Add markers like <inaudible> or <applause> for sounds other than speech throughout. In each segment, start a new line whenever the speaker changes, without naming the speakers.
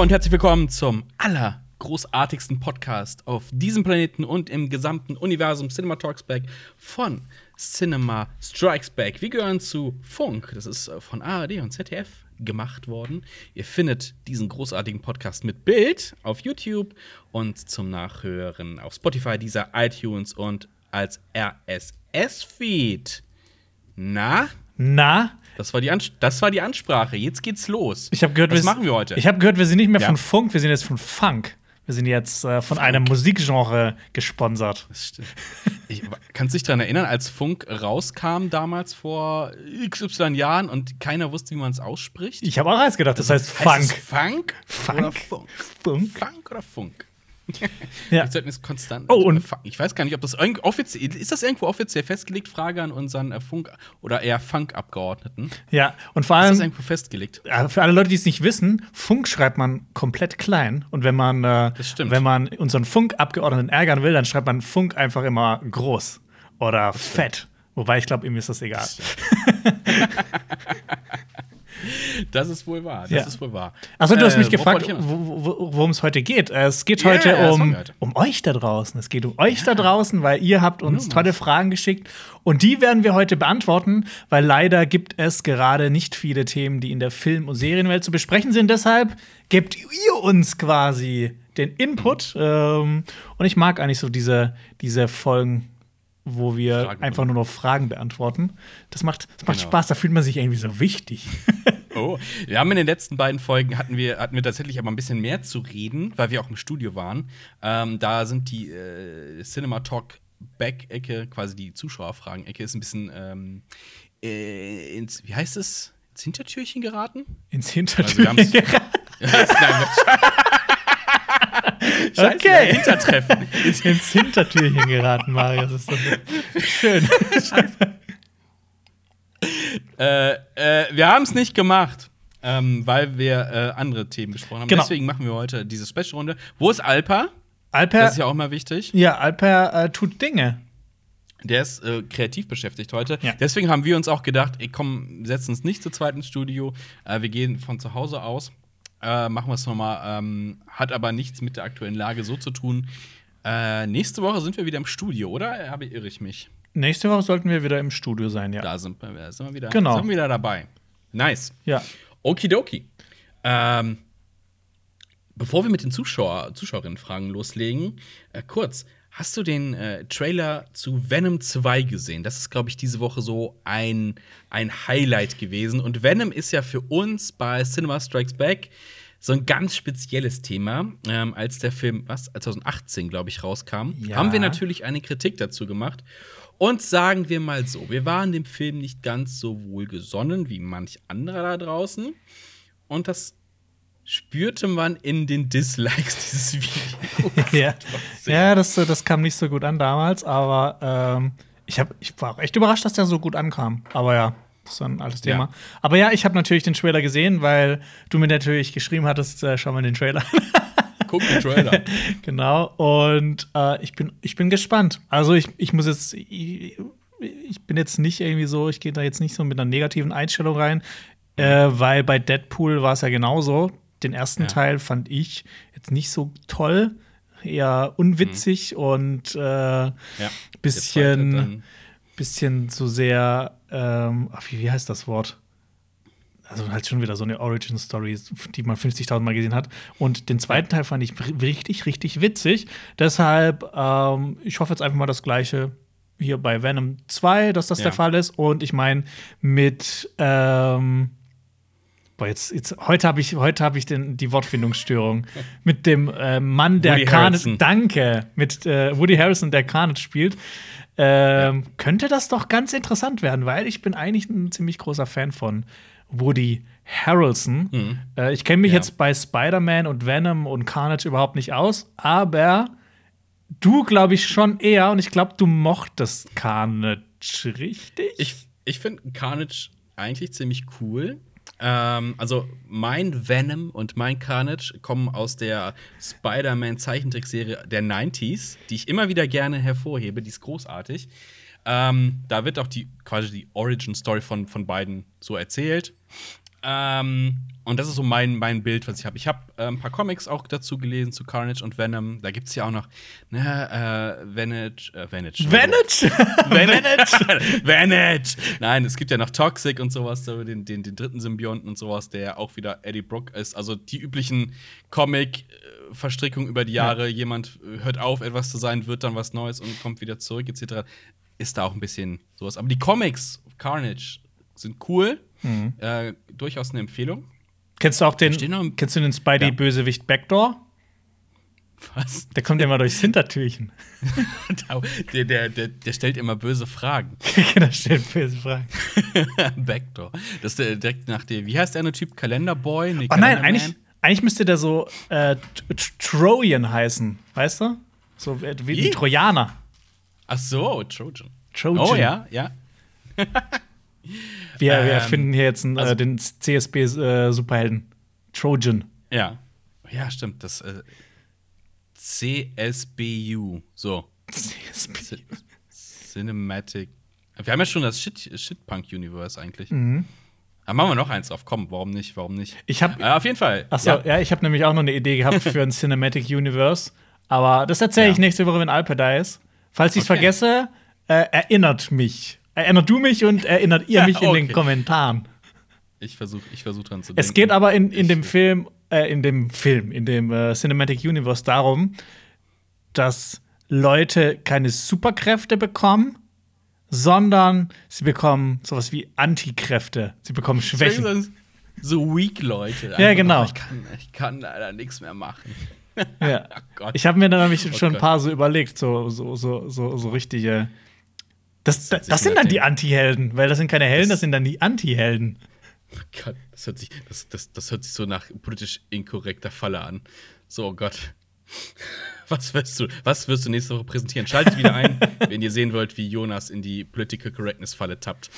Und herzlich willkommen zum allergroßartigsten Podcast auf diesem Planeten und im gesamten Universum Cinema Talks Back von Cinema Strikes Back. Wir gehören zu Funk. Das ist äh, von ARD und ZDF gemacht worden. Ihr findet diesen großartigen Podcast mit Bild auf YouTube und zum Nachhören auf Spotify, dieser iTunes und als RSS-Feed. Na?
Na?
Das war, die das war die Ansprache. Jetzt geht's los.
Ich habe gehört,
was machen wir heute?
Ich habe gehört, wir sind nicht mehr
Ja.
von Funk, wir sind jetzt von Funk. Wir sind jetzt äh, von einem Musikgenre gesponsert.
Das stimmt. Ich, kannst du dich daran erinnern, als Funk rauskam damals vor XY Jahren und keiner wusste, wie man es ausspricht?
Ich habe auch eins gedacht, das heißt
Heißt es
Funk.
Funk? Oder
Funk?
Funk?
Funk?
Funk oder Funk?
Ja.
Wir sollten es konstant.
Oh, und-
ich weiß gar nicht, ob das offiziell ist. Das irgendwo offiziell festgelegt? Frage an unseren äh, Funk- oder eher Funk-Abgeordneten.
Ja, und vor
Ist das
allem
irgendwo festgelegt?
für alle Leute, die es nicht wissen, Funk schreibt man komplett klein. Und wenn man, äh, wenn man unseren Funk-Abgeordneten ärgern will, dann schreibt man Funk einfach immer groß oder fett. Wobei ich glaube, ihm ist das egal.
Das <laughs> ist wohl wahr. Das
Ja.
ist wohl wahr.
Achso, du hast
Äh,
mich
worauf
gefragt, worum es heute geht. Äh, Es geht
Ja,
heute
das
um,
heute.
um euch da draußen. Es geht um euch da draußen, weil ihr habt uns
Nur
tolle Fragen geschickt. Und die werden wir heute beantworten, weil leider gibt es gerade nicht viele Themen, die in der Film- und Serienwelt zu besprechen sind. Deshalb gebt ihr uns quasi den Input. Ähm, und ich mag eigentlich so diese, diese Folgen, wo wir
Fragen.
einfach nur noch Fragen beantworten. Das macht, das macht
Genau.
Spaß, da fühlt man sich irgendwie so wichtig. <laughs>
Oh, wir haben in den letzten beiden Folgen hatten wir, hatten wir tatsächlich aber ein bisschen mehr zu reden, weil wir auch im Studio waren. Ähm, da sind die äh, Cinema Talk Back-Ecke, quasi die Zuschauerfragen-Ecke, ist ein bisschen ähm, äh, ins, wie heißt es? Ins Hintertürchen geraten?
Ins
Also wir
Hintertür.
haben's- <laughs> Nein, Scheiße,
Okay.
Hintertreffen.
ins Hintertürchen geraten, Marius. Das ist doch schön.
Äh, äh, wir haben es nicht gemacht, ähm, weil wir äh, andere Themen besprochen haben.
Genau.
Deswegen machen wir heute diese Special-Runde. Wo ist Alpa?
Alper,
Das ist ja auch mal wichtig.
ja, Alper äh, tut Dinge.
Der ist äh, kreativ beschäftigt heute.
Ja.
Deswegen haben wir uns auch gedacht, ey, komm, setzen uns nicht zu zweit ins Studio. Äh, wir gehen von zu Hause aus. Äh, machen wir es nochmal. Ähm, hat aber nichts mit der aktuellen Lage so zu tun. Äh, nächste Woche sind wir wieder im Studio, oder? Habe irre ich mich?
Nächste Woche sollten wir wieder im Studio sein, ja.
Da sind wir, sind wir wieder,
Genau.
sind wir wieder dabei. Nice.
Ja.
Okidoki. Ähm, bevor wir mit den Zuschauer, Zuschauerinnenfragen loslegen, äh, kurz. Hast du den äh, Trailer zu Venom 2 gesehen? Das ist, glaube ich, diese Woche so ein, ein Highlight gewesen. Und Venom ist ja für uns bei Cinema Strikes Back so ein ganz spezielles Thema. Ähm, als der Film, was, 2018, glaube ich, rauskam,
Ja.
haben wir natürlich eine Kritik dazu gemacht. Und sagen wir mal so, wir waren dem Film nicht ganz so wohlgesonnen wie manch anderer da draußen. Und das spürte man in den Dislikes <laughs> dieses Videos.
ja, ja das, das kam nicht so gut an damals, aber ähm, ich, hab, ich war auch echt überrascht, dass der so gut ankam. Aber ja, das ist ein altes Thema.
Ja.
Aber ja, ich habe natürlich den Trailer gesehen, weil du mir natürlich geschrieben hattest, äh, schau mal den Trailer.
Guck den Trailer. <laughs>
genau. Und äh, ich, bin, ich bin gespannt. Also ich, ich muss jetzt. Ich, ich bin jetzt nicht irgendwie so, ich gehe da jetzt nicht so mit einer negativen Einstellung rein, äh, weil bei Deadpool war es ja genauso. Den ersten
Ja.
Teil fand ich jetzt nicht so toll, eher unwitzig und äh,
Ja.
bisschen, bisschen zu sehr, ähm, ach, wie, wie heißt das Wort? Also halt schon wieder so eine Origin-Story, die man 50.000 Mal gesehen hat. Und den zweiten Teil fand ich richtig, richtig witzig. Deshalb, ähm, ich hoffe jetzt einfach mal das Gleiche hier bei Venom 2, dass das
Ja.
der Fall ist. Und ich meine, mit ähm, Boah, jetzt, jetzt, heute habe ich, heute hab ich den, die Wortfindungsstörung. <laughs> mit dem äh, Mann, der Carnage. Danke. Mit äh, Woody Harrison, der Carnage spielt. Ähm, Könnte das doch ganz interessant werden, weil ich bin eigentlich ein ziemlich großer Fan von Woody Harrelson. Äh, ich kenne mich
Mhm. Ja.
jetzt bei Spider-Man und Venom und Carnage überhaupt nicht aus, aber du, glaube ich, schon eher und ich glaube, du mochtest Carnage, richtig?
Ich, ich finde Carnage eigentlich ziemlich cool. Ähm, also mein Venom und mein Carnage kommen aus der Spider-Man Zeichentrickserie der 90s, die ich immer wieder gerne hervorhebe. Die ist großartig. Ähm, da wird auch die quasi die Origin Story von, von beiden so erzählt. Ähm, und das ist so mein, mein Bild, was ich habe. Ich habe äh, ein paar Comics auch dazu gelesen zu Carnage und Venom. Da gibt es ja auch noch ne, äh, Vanage, äh, Vanage.
Vanage?
Vanage? Vanage! Nein, es gibt ja noch Toxic und sowas, den, den, den dritten Symbionten und sowas, der auch wieder Eddie Brook ist. Also die üblichen Comic-Verstrickungen über die Jahre. Ja. Jemand hört auf, etwas zu sein, wird dann was Neues und kommt wieder zurück, etc. Ist da auch ein bisschen sowas. Aber die Comics, Carnage, sind cool. Mhm. Äh, durchaus eine Empfehlung.
Kennst du auch den, kennst du den Spidey-Bösewicht Backdoor?
Was?
Der kommt immer durchs Hintertürchen. <laughs>
der, der, der, der, stellt immer böse Fragen. <laughs>
der stellt böse Fragen. <laughs>
Backdoor. Das ist direkt nach dem, wie heißt der eine Typ? Kalenderboy?
Nee, oh nein, eigentlich, eigentlich müsste der so äh, Trojan heißen, weißt du? So äh, wie ein Trojaner.
Ach so, Trojan.
Trojan.
Oh ja, ja.
Wir, ähm, wir erfinden hier jetzt einen, also, äh, den CSB-Superhelden. Äh, Trojan.
Ja. Ja, stimmt. Das äh, CSBU. So. CSBU. Cinematic. Wir haben ja schon das Shitpunk-Universe eigentlich. Mhm. Da machen wir noch eins auf. Komm, warum nicht? Warum nicht?
Ich habe
äh, auf jeden Fall.
Achso, ja. ja, ich habe nämlich auch noch eine Idee gehabt für ein Cinematic Universe. Aber das erzähle ich ja. nächste Woche, wenn Alper da ist. Falls ich es okay. vergesse, äh, erinnert mich. Erinnert du mich und erinnert ihr mich okay. in den Kommentaren.
Ich versuche ich versuch dran zu
denken. Es geht aber in, in dem Film, äh, in dem Film, in dem äh, Cinematic Universe darum, dass Leute keine Superkräfte bekommen, sondern sie bekommen sowas wie Antikräfte. Sie bekommen Schwächen.
So weak Leute.
ja, genau.
Ich kann, ich kann leider nichts mehr machen.
ja. <laughs> oh ich habe mir dann nämlich oh schon ein paar so überlegt, so, so, so, so, so richtige das, das, das sind dann die Anti-Helden, weil das sind keine Helden, das, das sind dann die Anti-Helden.
Oh Gott, das hört, sich, das, das, das hört sich so nach politisch inkorrekter Falle an. So, oh Gott. Was wirst du, was wirst du nächste Woche präsentieren? Schaltet wieder ein, <laughs> wenn ihr sehen wollt, wie Jonas in die Political Correctness Falle tappt.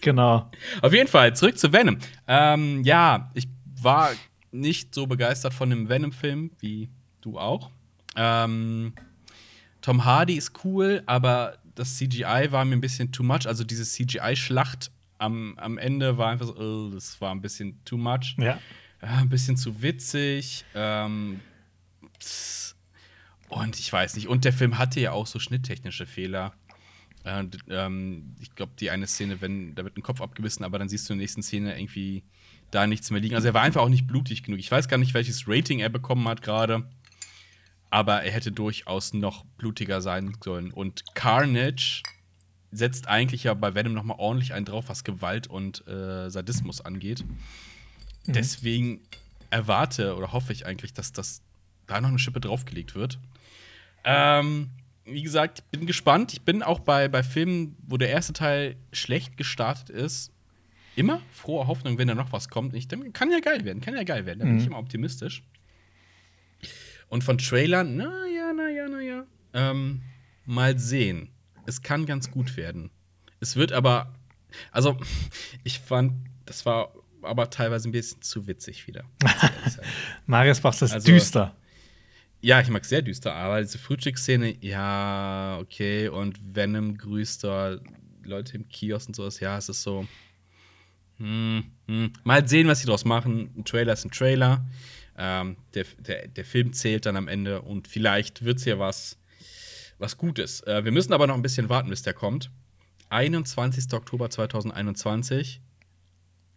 Genau.
Auf jeden Fall, zurück zu Venom. Ähm, ja, ich war nicht so begeistert von dem Venom-Film wie du auch. Ähm, Tom Hardy ist cool, aber das CGI war mir ein bisschen too much. Also diese CGI-Schlacht am, am Ende war einfach so, uh, das war ein bisschen too much.
Ja.
ja ein bisschen zu witzig. Ähm, und ich weiß nicht. Und der Film hatte ja auch so schnitttechnische Fehler. Äh, ähm, ich glaube, die eine Szene, wenn da wird ein Kopf abgebissen, aber dann siehst du in der nächsten Szene irgendwie da nichts mehr liegen. Also er war einfach auch nicht blutig genug. Ich weiß gar nicht, welches Rating er bekommen hat gerade aber er hätte durchaus noch blutiger sein sollen. Und Carnage setzt eigentlich ja bei Venom noch mal ordentlich einen drauf, was Gewalt und äh, Sadismus angeht. Mhm. Deswegen erwarte oder hoffe ich eigentlich, dass das da noch eine Schippe draufgelegt wird. Ähm, wie gesagt, ich bin gespannt. Ich bin auch bei, bei Filmen, wo der erste Teil schlecht gestartet ist, immer frohe Hoffnung, wenn da noch was kommt. Ich denke, kann ja geil werden, kann ja geil werden. Da bin ich mhm. immer optimistisch. Und von Trailern, naja, naja, naja. Ähm, mal sehen. Es kann ganz gut werden. Es wird aber, also, <laughs> ich fand, das war aber teilweise ein bisschen zu witzig wieder. <laughs>
Marius macht das also, düster.
Ja, ich mag sehr düster, aber diese Frühstücksszene, ja, okay. Und Venom grüßt da Leute im Kiosk und sowas, ja, es ist so. Hm, hm. Mal sehen, was sie draus machen. Ein Trailer ist ein Trailer. Ähm, der, der, der Film zählt dann am Ende und vielleicht wird es ja was, was Gutes. Äh, wir müssen aber noch ein bisschen warten, bis der kommt. 21. Oktober 2021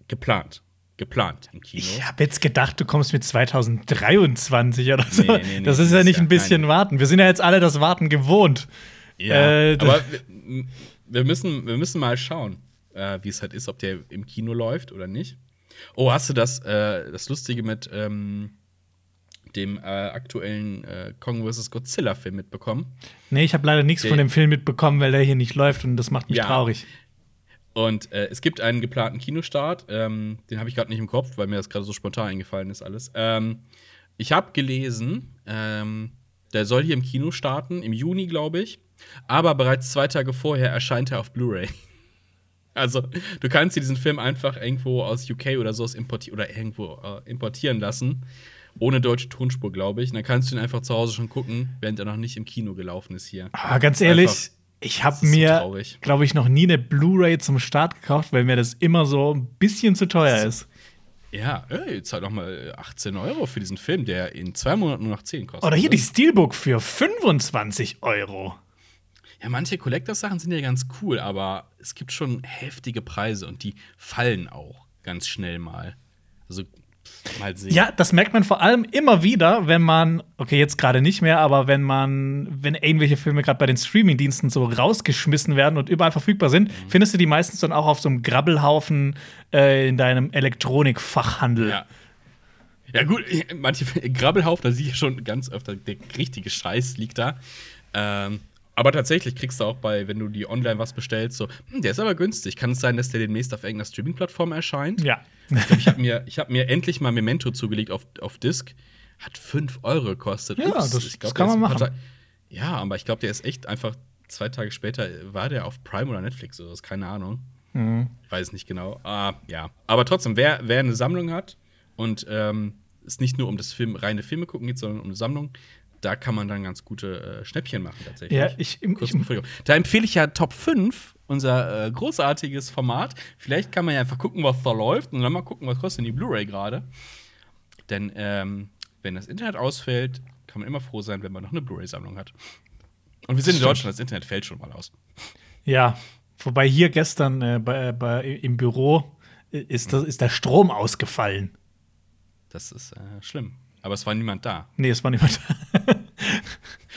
geplant. Geplant im Kino.
Ich habe jetzt gedacht, du kommst mit 2023 oder so. Nee, nee, nee, das ist ja nicht ein bisschen warten. Wir sind ja jetzt alle das Warten gewohnt.
Ja, äh, aber wir, wir, müssen, wir müssen mal schauen, äh, wie es halt ist, ob der im Kino läuft oder nicht. Oh, hast du das, äh, das Lustige mit ähm, dem äh, aktuellen äh, Kong vs. Godzilla-Film mitbekommen?
Nee, ich habe leider nichts von dem Film mitbekommen, weil der hier nicht läuft und das macht mich ja. traurig.
Und äh, es gibt einen geplanten Kinostart, ähm, den habe ich gerade nicht im Kopf, weil mir das gerade so spontan eingefallen ist alles. Ähm, ich habe gelesen, ähm, der soll hier im Kino starten, im Juni, glaube ich. Aber bereits zwei Tage vorher erscheint er auf Blu-ray. Also, du kannst dir diesen Film einfach irgendwo aus UK oder so importieren oder irgendwo äh, importieren lassen. Ohne deutsche Tonspur, glaube ich. Und dann kannst du ihn einfach zu Hause schon gucken, während er noch nicht im Kino gelaufen ist hier.
Aber ganz ehrlich, einfach, ich habe mir, so glaube ich, noch nie eine Blu-ray zum Start gekauft, weil mir das immer so ein bisschen zu teuer ist.
Ja, ey, zahl doch mal 18 Euro für diesen Film, der in zwei Monaten nur noch 10 kostet.
Oder hier
ne?
die Steelbook für 25 Euro.
Ja, manche Collectors-Sachen sind ja ganz cool, aber es gibt schon heftige Preise und die fallen auch ganz schnell mal. Also, mal sehen.
Ja, das merkt man vor allem immer wieder, wenn man, okay, jetzt gerade nicht mehr, aber wenn man, wenn irgendwelche Filme gerade bei den Streamingdiensten so rausgeschmissen werden und überall verfügbar sind,
Mhm.
findest du die meistens dann auch auf so einem Grabbelhaufen äh, in deinem Elektronikfachhandel.
Ja. Ja, gut, <laughs> manche Grabbelhaufen, da sehe ich schon ganz öfter, der richtige Scheiß liegt da. Ähm, aber tatsächlich kriegst du auch bei, wenn du die online was bestellst, so, hm, der ist aber günstig. Kann es sein, dass der demnächst auf irgendeiner Streaming-Plattform erscheint?
Ja.
Ich glaube, ich habe mir, ich hab mir endlich mal Memento zugelegt auf, auf Disc. Hat 5 Euro gekostet.
Ja, das-
ich
das
glaub,
kann
der
man machen.
Ta- Ja, aber ich glaube, der ist echt einfach zwei Tage später, war der auf Prime oder Netflix oder so, keine Ahnung.
Mhm.
Ich weiß nicht genau. Ah, ja. Aber trotzdem, wer, wer eine Sammlung hat und ähm, es nicht nur um das Film, reine Filme gucken geht, sondern um eine Sammlung, da kann man dann ganz gute äh, Schnäppchen machen tatsächlich.
Ja, ich,
Kurz
ich,
Da empfehle ich ja Top 5, unser äh, großartiges Format. Vielleicht kann man ja einfach gucken, was da läuft und dann mal gucken, was kostet denn die Blu-ray gerade. Denn ähm, wenn das Internet ausfällt, kann man immer froh sein, wenn man noch eine Blu-ray-Sammlung hat. Und wir sind in. Deutschland, das Internet fällt schon mal aus.
ja, wobei hier gestern äh, bei, bei, im Büro äh, ist, das, ist der Strom ausgefallen.
Das ist äh, schlimm. Aber es war niemand da.
Nee, es war niemand da.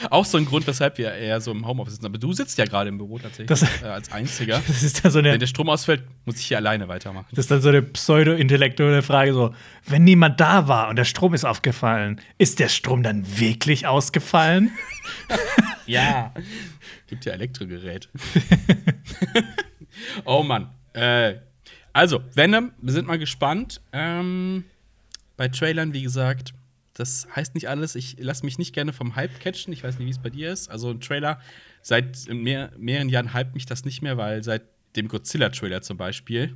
<laughs>
Auch so ein Grund, weshalb wir eher so im Homeoffice sitzen. Aber du sitzt ja gerade im Büro tatsächlich
Das-
äh, als Einziger. <laughs>
Das ist dann so eine,
Wenn der Strom ausfällt, muss ich hier alleine weitermachen.
Das ist dann so eine pseudo-intellektuelle Frage: so, wenn niemand da war und der Strom ist aufgefallen, ist der Strom dann wirklich ausgefallen? <laughs>
Ja. Gibt ja Elektrogerät. oh Mann. Äh, also, Venom, wir sind mal gespannt. Ähm, bei Trailern, wie gesagt, das heißt nicht alles. Ich lasse mich nicht gerne vom Hype catchen. Ich weiß nicht, wie es bei dir ist. Also, ein Trailer, seit mehr, mehreren Jahren hype mich das nicht mehr, weil seit dem Godzilla-Trailer zum Beispiel,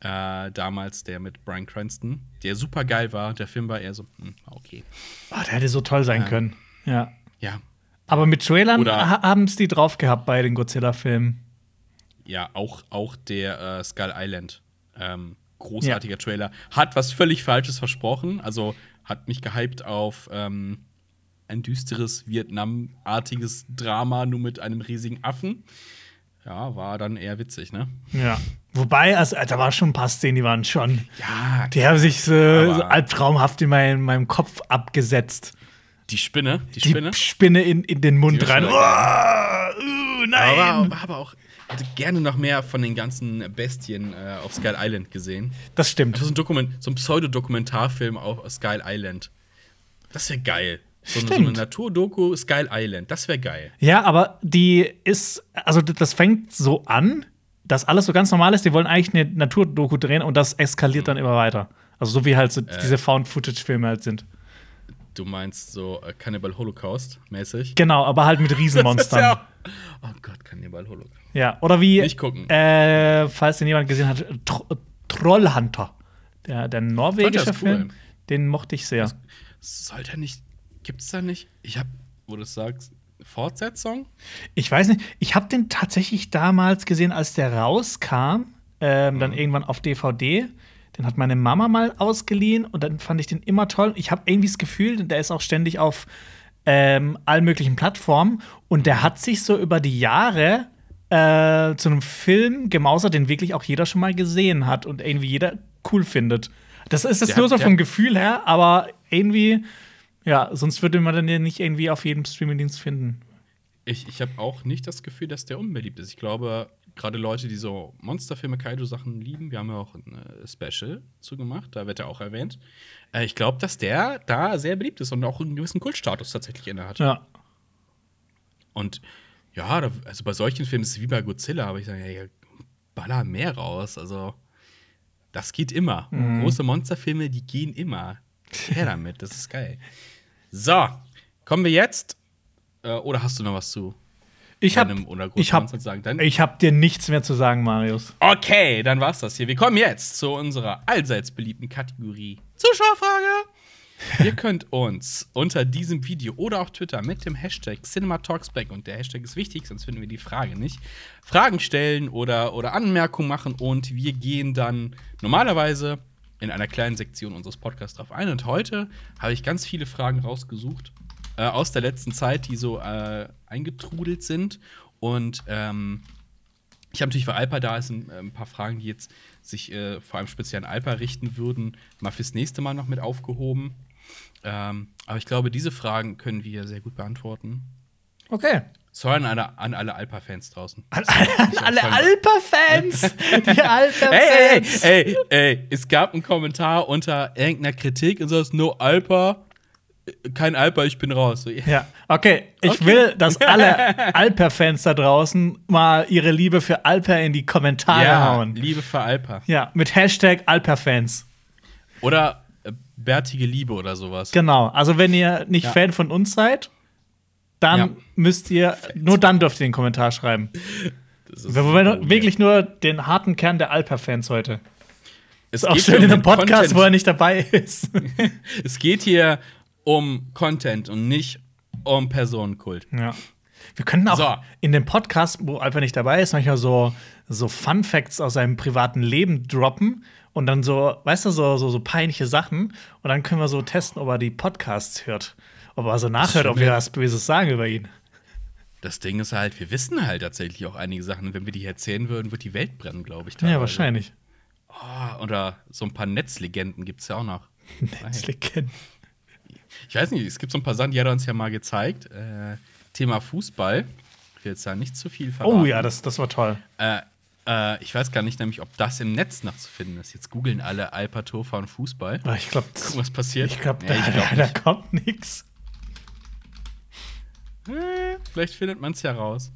äh, damals der mit Brian Cranston, der super geil war, der Film war eher so, hm, okay.
Oh, der hätte so toll sein
Ja.
können. Ja.
Ja,
Aber mit Trailern haben es die drauf gehabt bei den Godzilla-Filmen.
Ja, auch, auch der äh, Skull Island. Ähm, großartiger Trailer. Hat was völlig Falsches versprochen. Also hat mich gehypt auf ähm, ein düsteres Vietnam-artiges Drama, nur mit einem riesigen Affen. Ja, war dann eher witzig, ne?
Ja. Wobei, also, da waren schon ein paar Szenen, die waren schon.
Ja,
Die haben sich so, so albtraumhaft in, mein, in meinem Kopf abgesetzt.
die Spinne, die,
Die
Spinne.
Spinne in, in den Mund
Die war
rein. Oh, uh, nein!
Aber, war aber auch, hätte gerne noch mehr von den ganzen Bestien äh, auf Skull Island gesehen.
das stimmt.
Also so ein, Dokument, so ein Pseudodokumentarfilm auf Skull Island. Das wäre geil. So eine, so eine Naturdoku Skull Island. Das wäre geil.
Ja, aber die ist, also das fängt so an, dass alles so ganz normal ist. Die wollen eigentlich eine Naturdoku drehen und das eskaliert dann immer weiter. Also so wie halt so
Äh.
diese Found-Footage-Filme halt sind.
Du meinst so äh, Cannibal Holocaust mäßig?
Genau, aber halt mit <laughs> Riesenmonstern.
ja. Oh Gott, Cannibal Holocaust.
Ja, oder wie,
Nicht gucken.
Äh, falls den jemand gesehen hat, Tro Trollhunter. Der, der norwegische
cool.
Film, den mochte ich sehr.
Sollte er nicht. Gibt's da nicht? Ich hab, wo du es sagst, Fortsetzung?
Ich weiß nicht, ich habe den tatsächlich damals gesehen, als der rauskam, ähm,
Mhm.
dann irgendwann auf DVD. Den hat meine Mama mal ausgeliehen und dann fand ich den immer toll. Ich habe irgendwie das Gefühl, der ist auch ständig auf ähm, allen möglichen Plattformen und der hat sich so über die Jahre äh, zu einem Film gemausert, den wirklich auch jeder schon mal gesehen hat und irgendwie jeder cool findet. Das ist es nur so vom Gefühl her, aber irgendwie, ja, sonst würde man den ja nicht irgendwie auf jedem Streamingdienst finden.
Ich, ich habe auch nicht das Gefühl, dass der unbeliebt ist. Ich glaube, gerade Leute, die so Monsterfilme, Kaiju-Sachen lieben, wir haben ja auch ein äh, Special zugemacht, da wird er auch erwähnt. Äh, ich glaube, dass der da sehr beliebt ist und auch einen gewissen Kultstatus tatsächlich innehat.
Ja.
Und ja, da, also bei solchen Filmen ist es wie bei Godzilla, aber ich sage, ja, baller mehr raus. Also, das geht immer.
Mhm.
Große Monsterfilme, die gehen immer. Her damit, das ist geil. So, kommen wir jetzt. Äh, oder hast du noch was zu
Ich
großen
ich hab,
sagen?
Ich hab dir nichts mehr zu sagen, Marius.
okay, dann war's das hier. Wir kommen jetzt zu unserer allseits beliebten Kategorie Zuschauerfrage. Ihr <laughs> könnt uns unter diesem Video oder auf Twitter mit dem Hashtag CinemaTalksBack und der Hashtag ist wichtig, sonst finden wir die Frage nicht, Fragen stellen oder, oder Anmerkungen machen und wir gehen dann normalerweise in einer kleinen Sektion unseres Podcasts drauf ein. Und heute habe ich ganz viele Fragen rausgesucht äh, aus der letzten Zeit, die so äh, eingetrudelt sind. Und ähm, ich habe natürlich, weil Alpa da ist, ein, ein, paar Fragen, die jetzt sich äh, vor allem speziell an Alpa richten würden, mal fürs nächste Mal noch mit aufgehoben. Ähm, aber ich glaube, diese Fragen können wir sehr gut beantworten.
Okay.
Sorry an alle, an alle Alpa-Fans draußen.
An, an alle Alpa-Fans! <laughs> Die Alpa-Fans!
Ey, ey, ey, ey, es gab einen Kommentar unter irgendeiner Kritik und so ist No Alpa, kein Alpa, ich bin raus.
Ja, okay. Ich okay. will, dass <laughs> alle Alper-Fans da draußen mal ihre Liebe für Alper in die Kommentare ja, hauen.
Liebe für Alper.
Ja, mit Hashtag Alper-Fans.
Oder äh, bärtige Liebe oder sowas.
Genau. Also, wenn ihr nicht ja. Fan von uns seid, dann ja. müsst ihr, nur dann dürft ihr den Kommentar schreiben. Wir wollen wirklich nur den harten Kern der Alper-Fans heute.
Es ist auch schön in einem Podcast, Content.
wo er nicht dabei ist. <laughs>
es geht hier um Content und nicht um Personenkult.
Ja. Wir könnten auch so. in dem Podcast, wo Alper nicht dabei ist, manchmal so, so Fun Facts aus seinem privaten Leben droppen und dann so, weißt du, so, so, so peinliche Sachen. Und dann können wir so testen, ob er die Podcasts hört. Ob er so nachhört, ob wir was Böses sagen über ihn.
Das Ding ist halt, wir wissen halt tatsächlich auch einige Sachen. Wenn wir die erzählen würden, wird die Welt brennen, glaube ich.
Teilweise. Ja, wahrscheinlich.
Oh, oder so ein paar Netzlegenden gibt es ja auch noch. <laughs>
Netzlegenden.
Ich weiß nicht, es gibt so ein paar Sachen, die hat er uns ja mal gezeigt. Äh, Thema Fußball. Ich will jetzt da nicht zu viel verraten.
Oh ja, das, das war toll.
Äh, äh, ich weiß gar nicht, nämlich, ob das im Netz noch zu finden ist. Jetzt googeln alle Alpa Tofa und Fußball.
Ah, ich glaube,
was passiert.
Ich glaube, ja, da, da, kommt nichts.
Äh, vielleicht findet man es ja raus.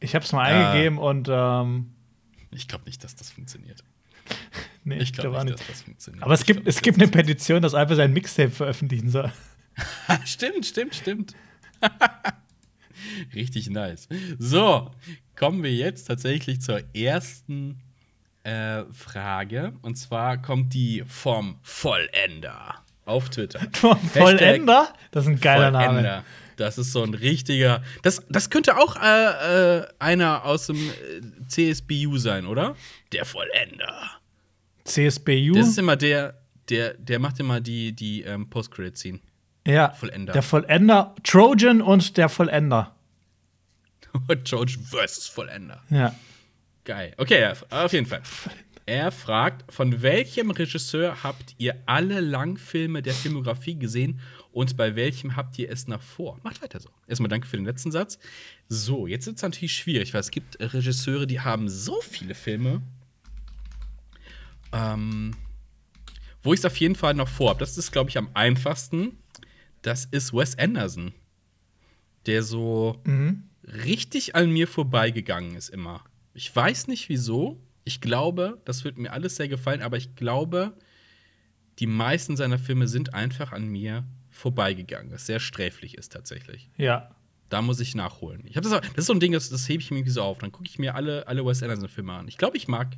Ich habe es mal eingegeben und ähm
ich glaube nicht, dass das funktioniert.
Nee, ich glaube glaub nicht, dass das funktioniert. Aber es gibt, glaub, es gibt eine Petition, dass Alper sein Mixtape veröffentlichen soll. <laughs>
stimmt, stimmt, stimmt. <laughs> Richtig nice. So, kommen wir jetzt tatsächlich zur ersten äh, Frage. Und zwar kommt die vom Vollender auf Twitter. <laughs>
Vom Vollender? Das ist ein geiler Vollender. Name.
Das ist so ein richtiger. Das, das könnte auch äh, äh, einer aus dem äh, CSBU sein, oder? Der Vollender.
CSBU?
Das ist immer der, der, der macht immer die, die ähm, Post-Credit-Scene.
Ja. Vollender. Der Vollender. Trojan und der Vollender. <laughs>
Trojan versus Vollender.
Ja.
Geil. Okay, auf jeden Fall. Er fragt, von welchem Regisseur habt ihr alle Langfilme der Filmografie gesehen und bei welchem habt ihr es nach vor? Macht weiter so. Erstmal danke für den letzten Satz. So, jetzt ist es natürlich schwierig, weil es gibt Regisseure, die haben so viele Filme, ähm, wo ich es auf jeden Fall noch vor habe. Das ist, glaube ich, am einfachsten. Das ist Wes Anderson, der so mhm. richtig an mir vorbeigegangen ist immer. Ich weiß nicht wieso. Ich glaube, das wird mir alles sehr gefallen, aber ich glaube, die meisten seiner Filme sind einfach an mir vorbeigegangen, was sehr sträflich ist tatsächlich.
Ja.
Da muss ich nachholen. Ich das, das ist so ein Ding, das, das hebe ich mir irgendwie so auf. Dann gucke ich mir alle, alle Wes Anderson-Filme an. Ich glaube, ich mag.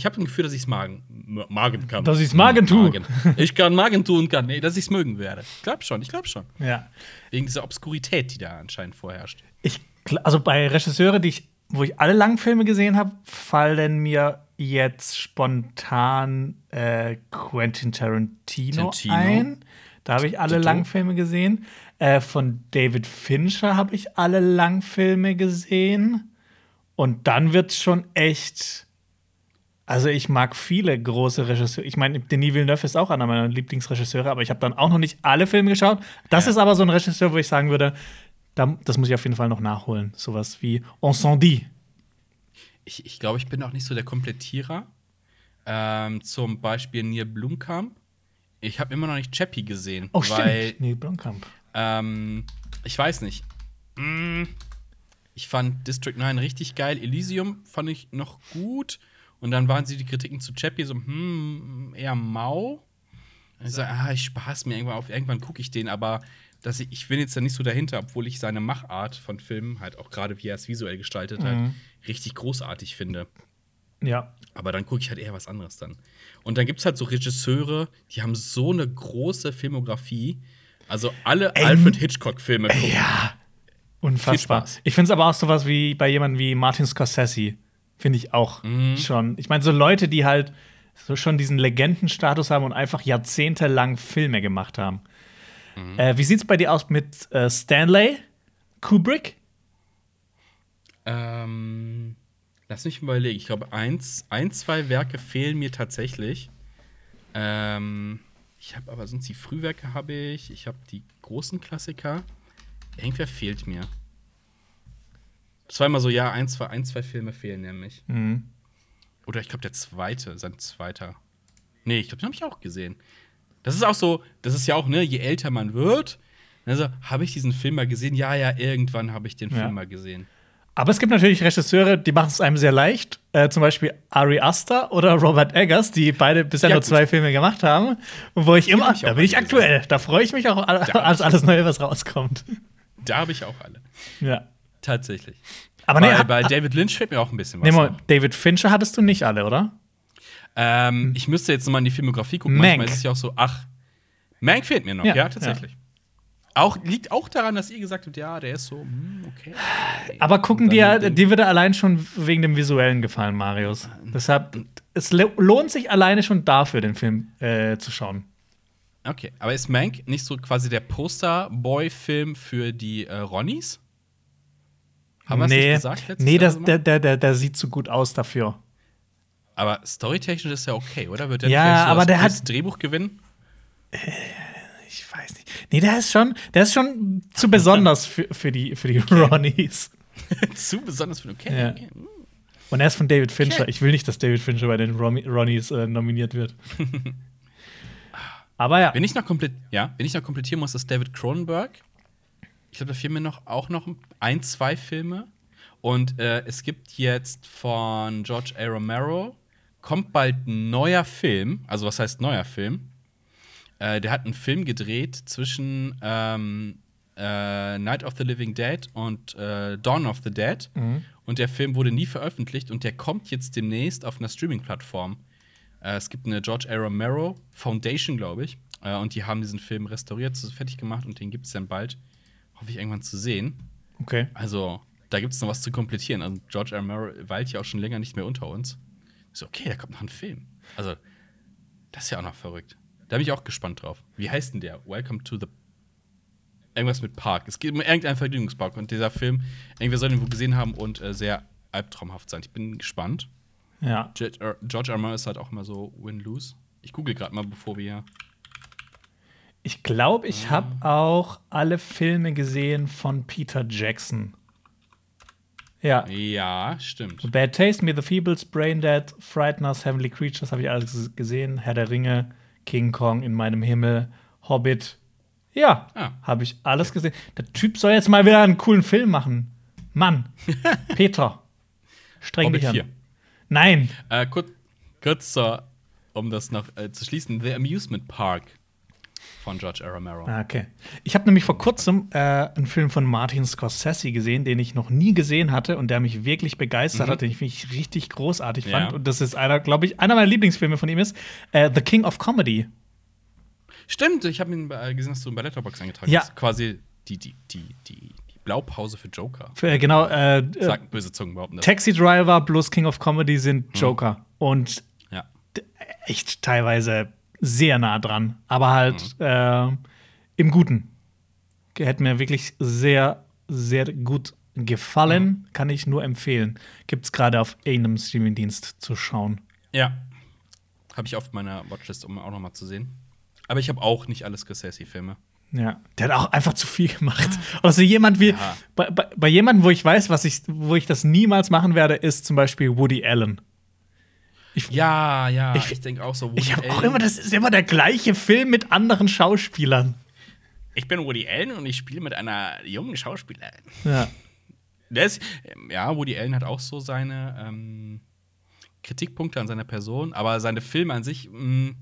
Ich habe ein Gefühl, dass ich es magen, magen kann.
Dass ich es magen tue.
Ich kann magen tun kann. Nee, dass ich es mögen werde. Ich glaube schon, ich glaube schon.
Ja.
Wegen dieser Obskurität, die da anscheinend vorherrscht.
Ich, also bei Regisseure, die ich wo ich alle Langfilme gesehen habe, fallen mir jetzt spontan äh, Quentin Tarantino, Tarantino, ein. Da habe ich alle Tattoo. Langfilme gesehen. Äh, von David Fincher habe ich alle Langfilme gesehen. Und dann wird es schon echt. Also ich mag viele große Regisseure. Ich meine, Denis Villeneuve ist auch einer meiner Lieblingsregisseure, aber ich habe dann auch noch nicht alle Filme geschaut. Das ja. ist aber so ein Regisseur, wo ich sagen würde, da, das muss ich auf jeden Fall noch nachholen. Sowas wie Incendie.
Ich, ich glaube, ich bin auch nicht so der Komplettierer. Ähm, zum Beispiel Neil Blumkamp. Ich habe immer noch nicht Chappie gesehen.
Oh, weil, stimmt. Neil Blumkamp.
Ähm, ich weiß nicht. Mm, ich fand District 9 richtig geil. Elysium fand ich noch gut. Und dann waren sie die Kritiken zu Chappie so, hm, eher mau. Ich sage, ah, ich spaß mir irgendwann auf. Irgendwann gucke ich den, aber dass ich, ich bin jetzt da nicht so dahinter, obwohl ich seine Machart von Filmen, halt auch gerade wie er es visuell gestaltet hat, mhm. richtig großartig finde.
Ja.
Aber dann gucke ich halt eher was anderes dann. Und dann gibt es halt so Regisseure, die haben so eine große Filmografie. Also alle ähm, Alfred Hitchcock-Filme
gucken. Ja. Unfassbar. Ich finde es aber auch so was wie bei jemandem wie Martin Scorsese. Finde ich auch mhm. schon. Ich meine, so Leute, die halt so schon diesen Legendenstatus haben und einfach jahrzehntelang Filme gemacht haben.
Mhm.
Äh, wie sieht's bei dir aus mit äh, Stanley Kubrick?
Ähm, lass mich mal überlegen. Ich glaube, eins, ein, zwei Werke fehlen mir tatsächlich. Ähm, ich habe aber sonst die Frühwerke habe ich. Ich habe die großen Klassiker. Irgendwer fehlt mir. Das war immer so, ja, ein, zwei, ein, zwei Filme fehlen nämlich.
Mhm.
Oder ich glaube, der zweite, sein zweiter. Nee, ich glaube, den habe ich auch gesehen. Das ist auch so, das ist ja auch, ne, je älter man wird, also habe ich diesen Film mal gesehen? Ja, ja, irgendwann habe ich den Film
Ja.
mal gesehen.
Aber es gibt natürlich Regisseure, die machen es einem sehr leicht. Äh, zum Beispiel Ari Aster oder Robert Eggers, die beide bisher
Ja,
nur zwei Filme gemacht haben. Und wo ich immer,
ich
da bin ich aktuell. Da freue ich mich auch als alles Neue, was rauskommt.
Da habe ich auch alle.
Ja.
Tatsächlich.
Aber
bei,
nee,
bei David Lynch fehlt mir auch ein bisschen was.
nee, mal. David Fincher hattest du nicht alle, oder?
Ähm, ich müsste jetzt noch mal in die Filmografie gucken.
Mank.
Manchmal ist es ja auch so, ach, Mank fehlt mir noch.
Ja,
Ja, tatsächlich. Auch, liegt auch daran, dass ihr gesagt habt, ja, der ist so, hm, okay.
Aber gucken dir, dir würde allein schon wegen dem Visuellen gefallen, Marius. Deshalb, es lo- lohnt sich alleine schon dafür, den Film äh, zu schauen.
Okay, aber ist Mank nicht so quasi der Poster-Boy-Film für die äh, Ronnies? Haben wir es
nee,
nicht gesagt letztes
nee das,
so
der, der, der, der sieht zu gut aus dafür.
Aber storytechnisch ist ja okay, oder? Wird der
Ja,
so
aber der hat-
Drehbuch gewinnen?
Ich weiß nicht. Nee, der ist schon, der ist schon zu besonders für, für die, für die <laughs> Ronnies. <laughs>
Zu besonders für okay.
Ja.
okay.
Und er ist von David Fincher.
Okay.
Ich will nicht, dass David Fincher bei den Ron- Ronnies äh, nominiert wird. <laughs> Aber ja.
Wenn ich noch komplett, ja, wenn ich noch komplettieren muss, ist David Cronenberg. Ich glaube, da fehlen mir noch auch noch ein, zwei Filme. Und äh, es gibt jetzt von George A. Romero kommt bald ein neuer Film. Also was heißt neuer Film? Äh, der hat einen Film gedreht zwischen ähm, äh, Night of the Living Dead und äh, Dawn of the Dead. Und der Film wurde nie veröffentlicht und der kommt jetzt demnächst auf einer Streaming-Plattform. Äh, es gibt eine George A. Romero Foundation, glaube ich. Äh, und die haben diesen Film restauriert, so fertig gemacht und den gibt es dann bald, hoffe ich, irgendwann zu sehen.
Okay.
Also, da gibt es noch was zu komplettieren. Also, George A. Romero weilt ja auch schon länger nicht mehr unter uns. So, okay, da kommt noch ein Film. Also, das ist ja auch noch verrückt. Da bin ich auch gespannt drauf. Wie heißt denn der? Welcome to the. Irgendwas mit Park. Es geht um irgendeinen Vergnügungspark. Und dieser Film, irgendwer soll den wohl gesehen haben und äh, sehr albtraumhaft sein. Ich bin gespannt.
Ja.
Ge- George R. R. Martin ist halt auch immer so win-lose. Ich google gerade mal, bevor wir.
Ich glaube, ich habe auch alle Filme gesehen von Peter Jackson. Ja.
Ja, stimmt.
Bad Taste, Me the Feebles, Brain Dead, Frighteners, Heavenly Creatures habe ich alles gesehen. Herr der Ringe, King Kong in meinem Himmel, Hobbit. Ja,
Ah.
habe ich alles gesehen. Der Typ soll jetzt mal wieder einen coolen Film machen. Mann, <laughs> Peter, streng
Hobbit
dich an.
4.
Nein,
Äh, kurz, kurz zur, um das noch äh, zu schließen: The Amusement Park von George R. Romero.
Ah, Okay. Ich habe nämlich vor kurzem äh, einen Film von Martin Scorsese gesehen, den ich noch nie gesehen hatte und der mich wirklich begeistert hat, den ich wirklich richtig großartig
Mhm. Ja.
fand. Und das ist einer, glaube ich, einer meiner Lieblingsfilme von ihm ist äh, The King of Comedy.
Stimmt, ich habe ihn äh, gesehen, dass du ihn bei Letterboxd eingetragen
Ja.
hast. Quasi die, die, die, die, Blaupause für Joker.
Für, äh, genau, äh, äh,
Sagen böse Zungen behaupten das.
Taxi Driver plus King of Comedy
Mhm.
sind Joker. Und
Ja.
echt teilweise sehr nah dran, aber halt
Mhm.
äh, im Guten. Hätte mir wirklich sehr, sehr gut gefallen.
Mhm.
Kann ich nur empfehlen. Gibt es gerade auf einem Streamingdienst zu schauen.
Ja. Habe ich auf meiner Watchlist, um auch noch mal zu sehen. Aber ich habe auch nicht alle Scorsese-Filme.
Ja, der hat auch einfach zu viel gemacht. Also jemand wie
Ja.
bei, bei, bei jemandem, wo ich weiß, was ich, wo ich das niemals machen werde, ist zum Beispiel Woody Allen.
Ja, ja,
Ich-
ich, denke auch so.
Ich
Woody
habe auch immer, das ist immer der gleiche Film mit anderen Schauspielern.
Ich bin Woody Allen und ich spiele mit einer jungen Schauspielerin.
Ja.
Ist, ähm, ja, Woody Allen hat auch so seine ähm, Kritikpunkte an seiner Person, aber seine Filme an sich, mh,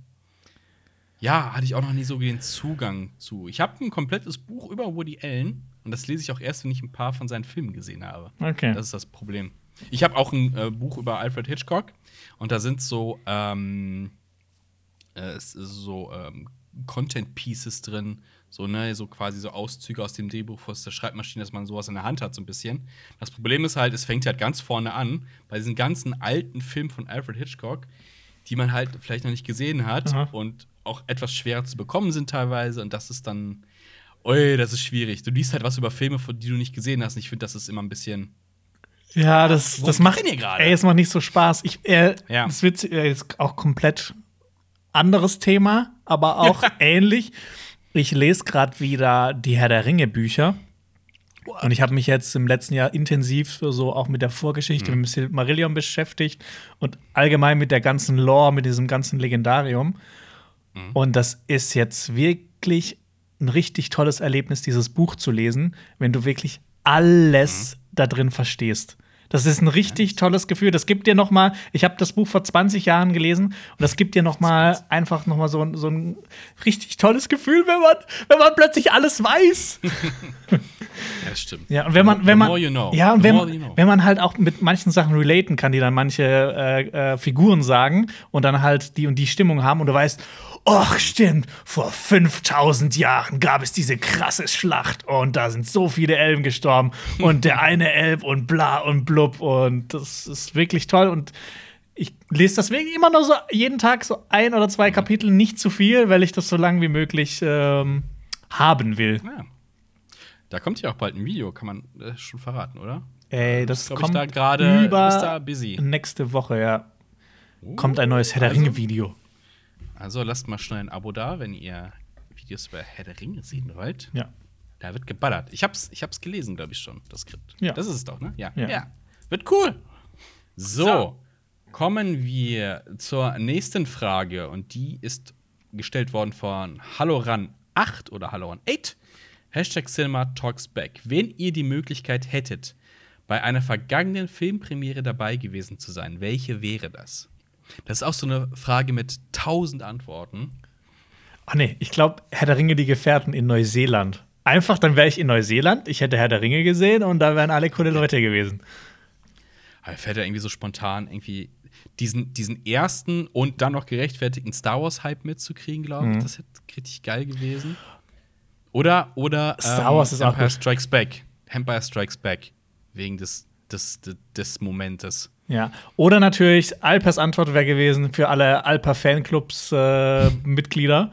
ja, hatte ich auch noch nie so den Zugang zu. Ich habe ein komplettes Buch über Woody Allen und das lese ich auch erst, wenn ich ein paar von seinen Filmen gesehen habe.
Okay.
Das ist das Problem. Ich habe auch ein äh, Buch über Alfred Hitchcock und da sind so, ähm, äh, es ist so ähm, Content Pieces drin, so ne, so quasi so Auszüge aus dem Drehbuch aus der Schreibmaschine, dass man sowas in der Hand hat so ein bisschen. Das Problem ist halt, es fängt halt ganz vorne an bei diesen ganzen alten Filmen von Alfred Hitchcock. die man halt vielleicht noch nicht gesehen hat
Aha.
und auch etwas schwerer zu bekommen sind teilweise. Und das ist dann, ui, das ist schwierig. Du liest halt was über Filme, die du nicht gesehen hast. Und ich finde, das ist immer ein bisschen.
Ja, das, das macht
gerade?
Ey, es macht nicht so Spaß. Ich, äh,
Ja.
Das wird äh, jetzt auch komplett anderes Thema, aber auch <laughs> ähnlich. Ich lese gerade wieder die Herr der Ringe Bücher. Und ich habe mich jetzt im letzten Jahr intensiv so auch mit der Vorgeschichte, mit Silmarillion beschäftigt und allgemein mit der ganzen Lore, mit diesem ganzen Legendarium. Und das ist jetzt wirklich ein richtig tolles Erlebnis, dieses Buch zu lesen, wenn du wirklich alles da drin verstehst. Das ist ein richtig tolles Gefühl. Das gibt dir noch mal, ich habe das Buch vor 20 Jahren gelesen und das gibt dir noch mal einfach noch mal so, ein- so ein richtig tolles Gefühl, wenn man, wenn man plötzlich alles weiß. <laughs>
Ja, das stimmt.
Ja, und wenn man, wenn man,
you know.
ja, und wenn,
you know.
wenn man halt auch mit manchen Sachen relaten kann, die dann manche äh, äh, Figuren sagen und dann halt die und die Stimmung haben und du weißt, ach stimmt, vor 5000 Jahren gab es diese krasse Schlacht und da sind so viele Elben gestorben und der eine Elb und bla und blub und das ist wirklich toll und ich lese das wirklich immer nur so jeden Tag so ein oder zwei Kapitel, nicht zu viel, weil ich das so lang wie möglich ähm, haben will.
Ja. Da kommt ja auch bald ein Video, kann man äh, schon verraten, oder?
Ey, das
Glaube ich
kommt
da gerade.
über
da busy.
nächste Woche, ja. Kommt ein neues Herr der
also-
Ringe-Video.
Also lasst mal schnell ein Abo da, wenn ihr Videos über Herr der Ringe sehen wollt.
Ja.
Da wird geballert. Ich hab's, ich hab's gelesen, glaube ich schon, das Skript.
Ja.
Das ist es doch, ne? Ja.
Ja.
Wird cool. So,
So.
kommen wir zur nächsten Frage. Und die ist gestellt worden von Halloran8 oder Halloran8. Hashtag Cinema Talks Back. Wenn ihr die Möglichkeit hättet, bei einer vergangenen Filmpremiere dabei gewesen zu sein, welche wäre das? Das ist auch so eine Frage mit tausend Antworten.
Ach nee, ich glaube, Herr der Ringe, die Gefährten in Neuseeland. Einfach, dann wäre ich in Neuseeland, ich hätte Herr der Ringe gesehen und da wären alle coole Leute gewesen.
Aber fällt ja irgendwie so spontan irgendwie diesen, diesen ersten und dann noch gerechtfertigten Star Wars-Hype mitzukriegen, glaube
Mhm.
ich. Das hätte richtig geil gewesen. Oder, oder ähm,
Star Wars ist auch
Empire
gut.
Strikes Back. Empire Strikes Back. Wegen des, des, des, des Momentes.
Ja. Oder natürlich, Alpers Antwort wäre gewesen für alle Alper-Fanclubs-Mitglieder.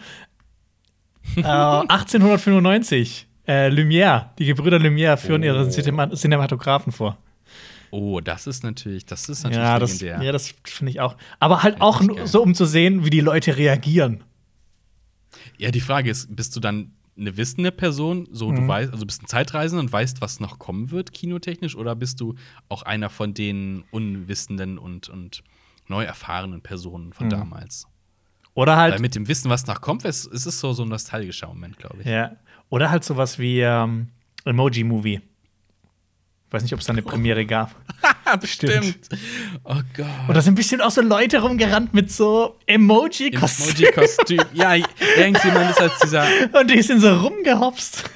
äh, <laughs> 1895. Äh, Lumière, die Gebrüder Lumière führen
Oh.
ihre Cinema Cinematographen vor.
Oh, das ist natürlich, das ist natürlich
Ja, das,
legendär.
ja, das finde ich auch. Aber halt auch so, um zu sehen, wie die Leute reagieren.
Ja, die Frage ist, bist du dann eine wissende Person, so
Mhm.
du weißt, also bist ein Zeitreisender und weißt, was noch kommen wird, kinotechnisch, oder bist du auch einer von den unwissenden und, und neu erfahrenen Personen
Mhm.
von damals?
Oder halt
Weil mit dem Wissen, was noch kommt, es, es ist so, so ein nostalgischer Moment, glaube ich.
Ja. Oder halt sowas wie ähm, Emoji-Movie. Weiß nicht, ob es da eine Premiere gab. <laughs>
Bestimmt. Oh Gott.
Und da sind bestimmt auch so Leute rumgerannt mit so
Im
Emoji-Kostümen.
Emoji-Kostüm. ja, irgendjemand ist als dieser, <laughs>
Und die sind so rumgehopst.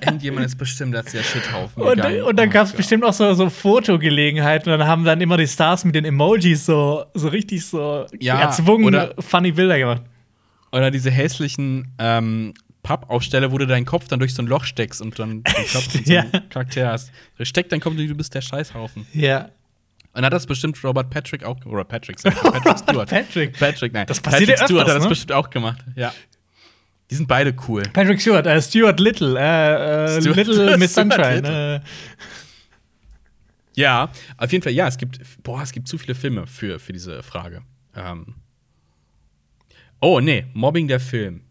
irgendjemand ist bestimmt als der Shithaufen.
Und,
gegangen.
und dann
Oh
gab es bestimmt auch so, so Fotogelegenheiten. Und dann haben dann immer die Stars mit den Emojis so, so richtig so
Ja,
erzwungen funny Bilder gemacht.
Oder diese hässlichen ähm, Pappaufsteller, wo du deinen Kopf dann durch so ein Loch steckst und dann den Kopf von so
Ja.
Charakter hast. Du steckst deinen Kopf und du bist der Scheißhaufen.
Ja.
Und hat das bestimmt Robert Patrick auch Oder Patrick, Patrick <laughs> Stewart.
Patrick.
Patrick, nein.
Das passiert
Patrick Stewart
öfters,
hat das
ne?
bestimmt auch gemacht. Ja. Die sind beide cool.
Patrick Stewart, äh, Stuart Little, äh, äh,
Stuart-
Little <laughs> Miss Sunshine. Äh,
Ja, auf jeden Fall, ja, es gibt, boah, es gibt zu viele Filme für, für diese Frage. Ähm. Oh, nee, Mobbing der Film.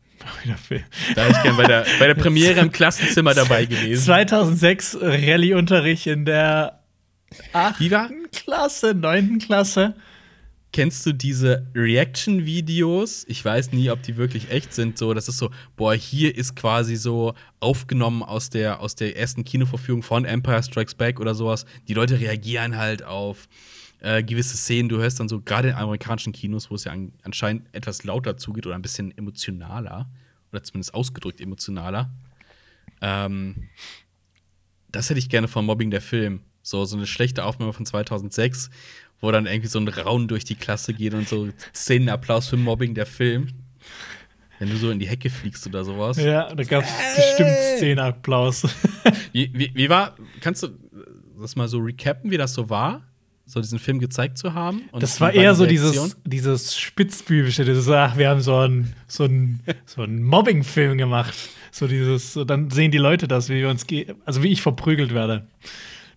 Da ich gern bei der, bei der Premiere im Klassenzimmer dabei gewesen.
2006 Rallye-Unterricht in der
Wie war?
8. Klasse, 9. Klasse.
Kennst du diese Reaction-Videos? Ich weiß nie, ob die wirklich echt sind. So, das ist so, boah, hier ist quasi so aufgenommen aus der, aus der ersten Kinoverführung von Empire Strikes Back oder sowas. Die Leute reagieren halt auf äh, gewisse Szenen. Du hörst dann so, gerade in amerikanischen Kinos, wo es ja an, anscheinend etwas lauter zugeht oder ein bisschen emotionaler, oder zumindest ausgedrückt emotionaler. Ähm, das hätte ich gerne von Mobbing der Film. So, so eine schlechte Aufnahme von 2006, wo dann irgendwie so ein Raun durch die Klasse geht und so Szenenapplaus für Mobbing der Film. Wenn du so in die Hecke fliegst oder sowas.
Ja, da gab es bestimmt Szenenapplaus.
Wie, wie, wie war, kannst du das mal so recappen, wie das so war? So diesen Film gezeigt zu haben.
Das war eher so
Reaktion?
dieses, dieses Spitzbübische, dieses, ach, wir haben so einen so ein, so ein Mobbing-Film gemacht. So dieses, so dann sehen die Leute das, wie wir uns, also wie ich verprügelt werde.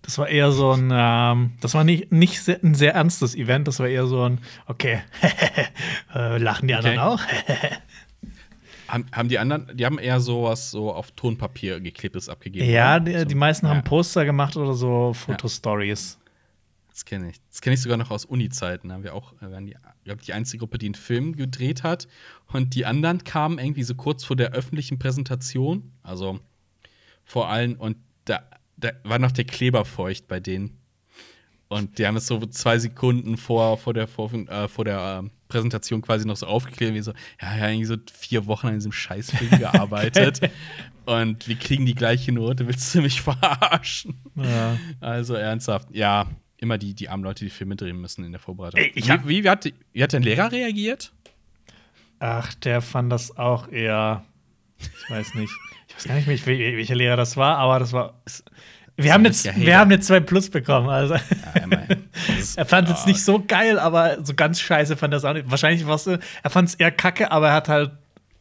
Das war eher so ein, ähm, das war nicht, nicht sehr, ein sehr ernstes Event, das war eher so ein, okay, <laughs> äh, lachen die anderen
Okay.
auch? <laughs>
Haben, die anderen, die haben eher sowas so auf Tonpapier geklebtes abgegeben.
ja,
oder?
die, die meisten
ja,
haben Poster gemacht oder so Fotostories.
Das kenne ich. Das kenne ich sogar noch aus Uni-Zeiten. Da haben wir auch, wir waren die, glaub, die einzige Gruppe, die einen Film gedreht hat. Und die anderen kamen irgendwie so kurz vor der öffentlichen Präsentation. Also vor allem, und da, da war noch der Kleber feucht bei denen. Und die haben es so zwei Sekunden vor, vor der, vor, äh, vor der äh, Präsentation quasi noch so aufgeklärt, wie so, ja, ja, eigentlich so vier Wochen an diesem Scheißfilm <laughs> gearbeitet. Und wir kriegen die gleiche Note, willst du mich <laughs> verarschen?
Ja.
Also ernsthaft, ja, immer die, die armen Leute, die Filme drehen müssen in der Vorbereitung.
Ey, ich hab-
wie, wie, wie, hat, wie hat dein Lehrer reagiert?
Ach, der fand das auch eher, ich weiß nicht, ich weiß gar nicht mehr, wel- welcher Lehrer das war, aber das war. Wir haben,
ein
jetzt, wir haben eine 2 Plus bekommen. Also.
Ja. <laughs> Das
Er fand es
ah,
jetzt nicht so geil, aber so ganz scheiße fand er es auch nicht. Wahrscheinlich war es, er fand es eher kacke, aber er hat halt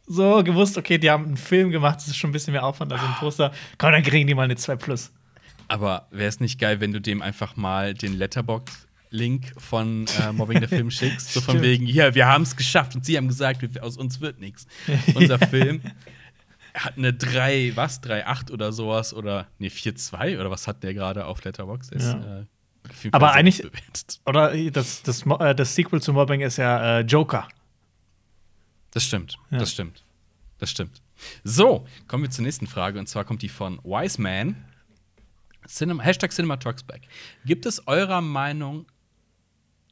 so gewusst, okay, die haben einen Film gemacht, das ist schon ein bisschen mehr Aufwand als ein Poster. Komm, dann kriegen die mal eine 2 Plus.
Aber wäre es nicht geil, wenn du dem einfach mal den Letterbox-Link von äh, Mobbing der Film schickst? So von wegen, hier, wir haben es geschafft und sie haben gesagt, aus uns wird nichts. <laughs> Unser Film hat eine 3, was, 3,8 oder sowas oder, nee, 4,2 oder was hat der gerade auf Letterbox? Ist,
Ja.
äh,
Aber eigentlich-
bewertet.
Oder das, das, Mo- äh, das Sequel zu Mobbing ist ja äh, Joker.
Das stimmt,
Ja.
das stimmt. Das stimmt. So, kommen wir zur nächsten Frage und zwar kommt die von Wiseman. Cinema, Hashtag Cinema Talks Back. Gibt es eurer Meinung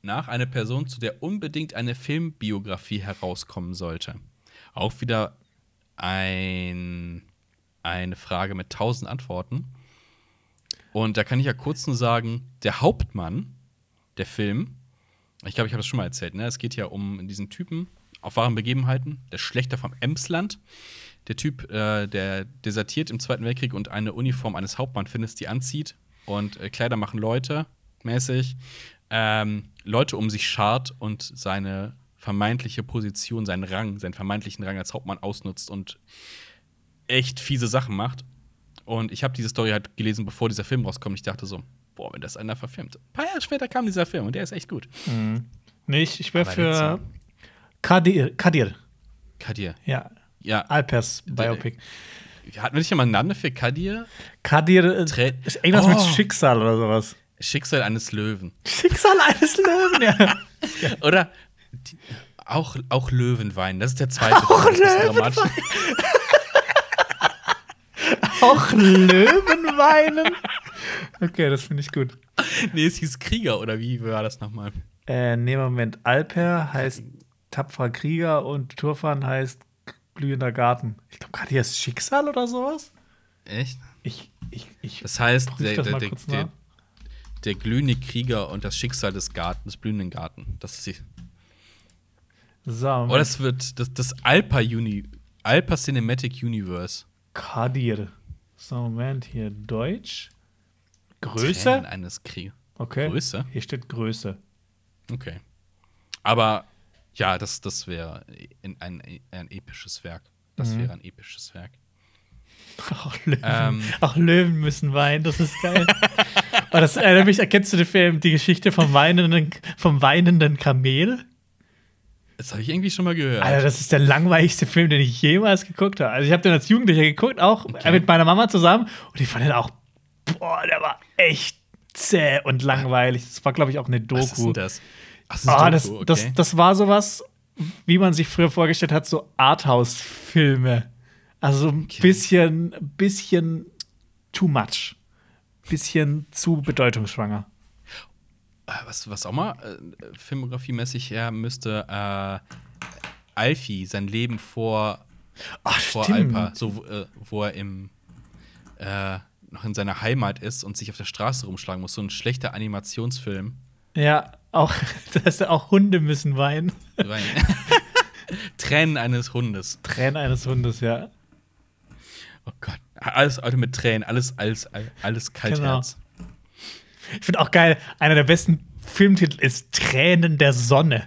nach eine Person, zu der unbedingt eine Filmbiografie herauskommen sollte? Auch wieder ein, eine Frage mit tausend Antworten. Und da kann ich ja kurz nur sagen, der Hauptmann der Film, ich glaube, ich habe das schon mal erzählt, ne? Es geht ja um diesen Typen auf wahren Begebenheiten, der Schlechter vom Emsland. Der Typ, äh, der desertiert im Zweiten Weltkrieg und eine Uniform eines Hauptmannfindes, die anzieht und äh, Kleider machen Leute mäßig, ähm, Leute um sich schart und seine vermeintliche Position, seinen Rang, seinen vermeintlichen Rang als Hauptmann ausnutzt und echt fiese Sachen macht. Und ich habe diese Story halt gelesen, bevor dieser Film rauskommt. Ich dachte so, boah, wenn das einer verfilmt. Ein paar Jahre später kam dieser Film und der ist echt gut.
Nee, ich, ich wäre für Kadir, Kadir.
Kadir.
Ja,
Ja,
Alpers Biopic.
hatten wir nicht mal einen Namen für Kadir?
Kadir äh,
Tre-
ist irgendwas mit
Oh.
Schicksal oder sowas.
Schicksal eines Löwen.
Schicksal eines Löwen, ja. <laughs>
Oder die, auch, auch Löwenwein. Das ist der zweite.
Auch
ist dramatisch. <laughs>
Auch Löwen weinen. Okay, das finde ich gut.
nee, es hieß Krieger, oder wie war das nochmal?
Äh, nee, Moment. Alper heißt tapferer Krieger und Turfan heißt glühender Garten. Ich glaube, gerade hier ist Schicksal oder sowas.
Echt?
Ich, ich, ich.
Das heißt, der,
das
der, der, der, der glühende Krieger und das Schicksal des Garten, des blühenden Garten. Das ist die,
So,
oh, das wird das, das Alpa Uni, Alpa Cinematic Universe.
Kadir. So, Moment, hier Deutsch.
Tränen
Größe?
eines Kriegers.
Okay.
Größe?
Hier steht Größe.
Okay. Aber ja, das, das wäre ein, ein, ein episches Werk. Das wäre ein episches Werk.
Auch Löwen,
Ähm.
auch Löwen müssen weinen, das ist geil. <laughs> Aber das erinnert mich, erkennst du den Film, die Geschichte vom weinenden, vom weinenden Kamel?
Das habe ich irgendwie schon mal gehört.
Alter, das ist der langweiligste Film, den ich jemals geguckt habe. Also ich habe den als Jugendlicher geguckt, auch
Okay.
mit meiner Mama zusammen. Und ich fand den auch, boah, der war echt zäh und langweilig. Das war, glaube ich, auch eine Doku.
Was ist denn das? Ach, das eine
das,
okay.
das, das war sowas, wie man sich früher vorgestellt hat, so Arthouse-Filme. Also so ein
Okay.
bisschen, bisschen too much. Bisschen zu bedeutungsschwanger.
Äh, was, was auch mal äh, filmografiemäßig her müsste, äh, Alfie, sein Leben vor,
Ach,
vor
stimmt.
Alpa, so, wo, äh, wo er im, äh, noch in seiner Heimat ist und sich auf der Straße rumschlagen muss. So ein schlechter Animationsfilm.
Ja, auch, <laughs> dass auch Hunde müssen weinen.
Rein- <laughs> Tränen eines Hundes.
Tränen eines Hundes, ja.
Oh Gott. Alles Alter, mit Tränen, alles, alles, alles Kaltherz.
Ich finde auch geil, einer der besten Filmtitel ist Tränen der Sonne.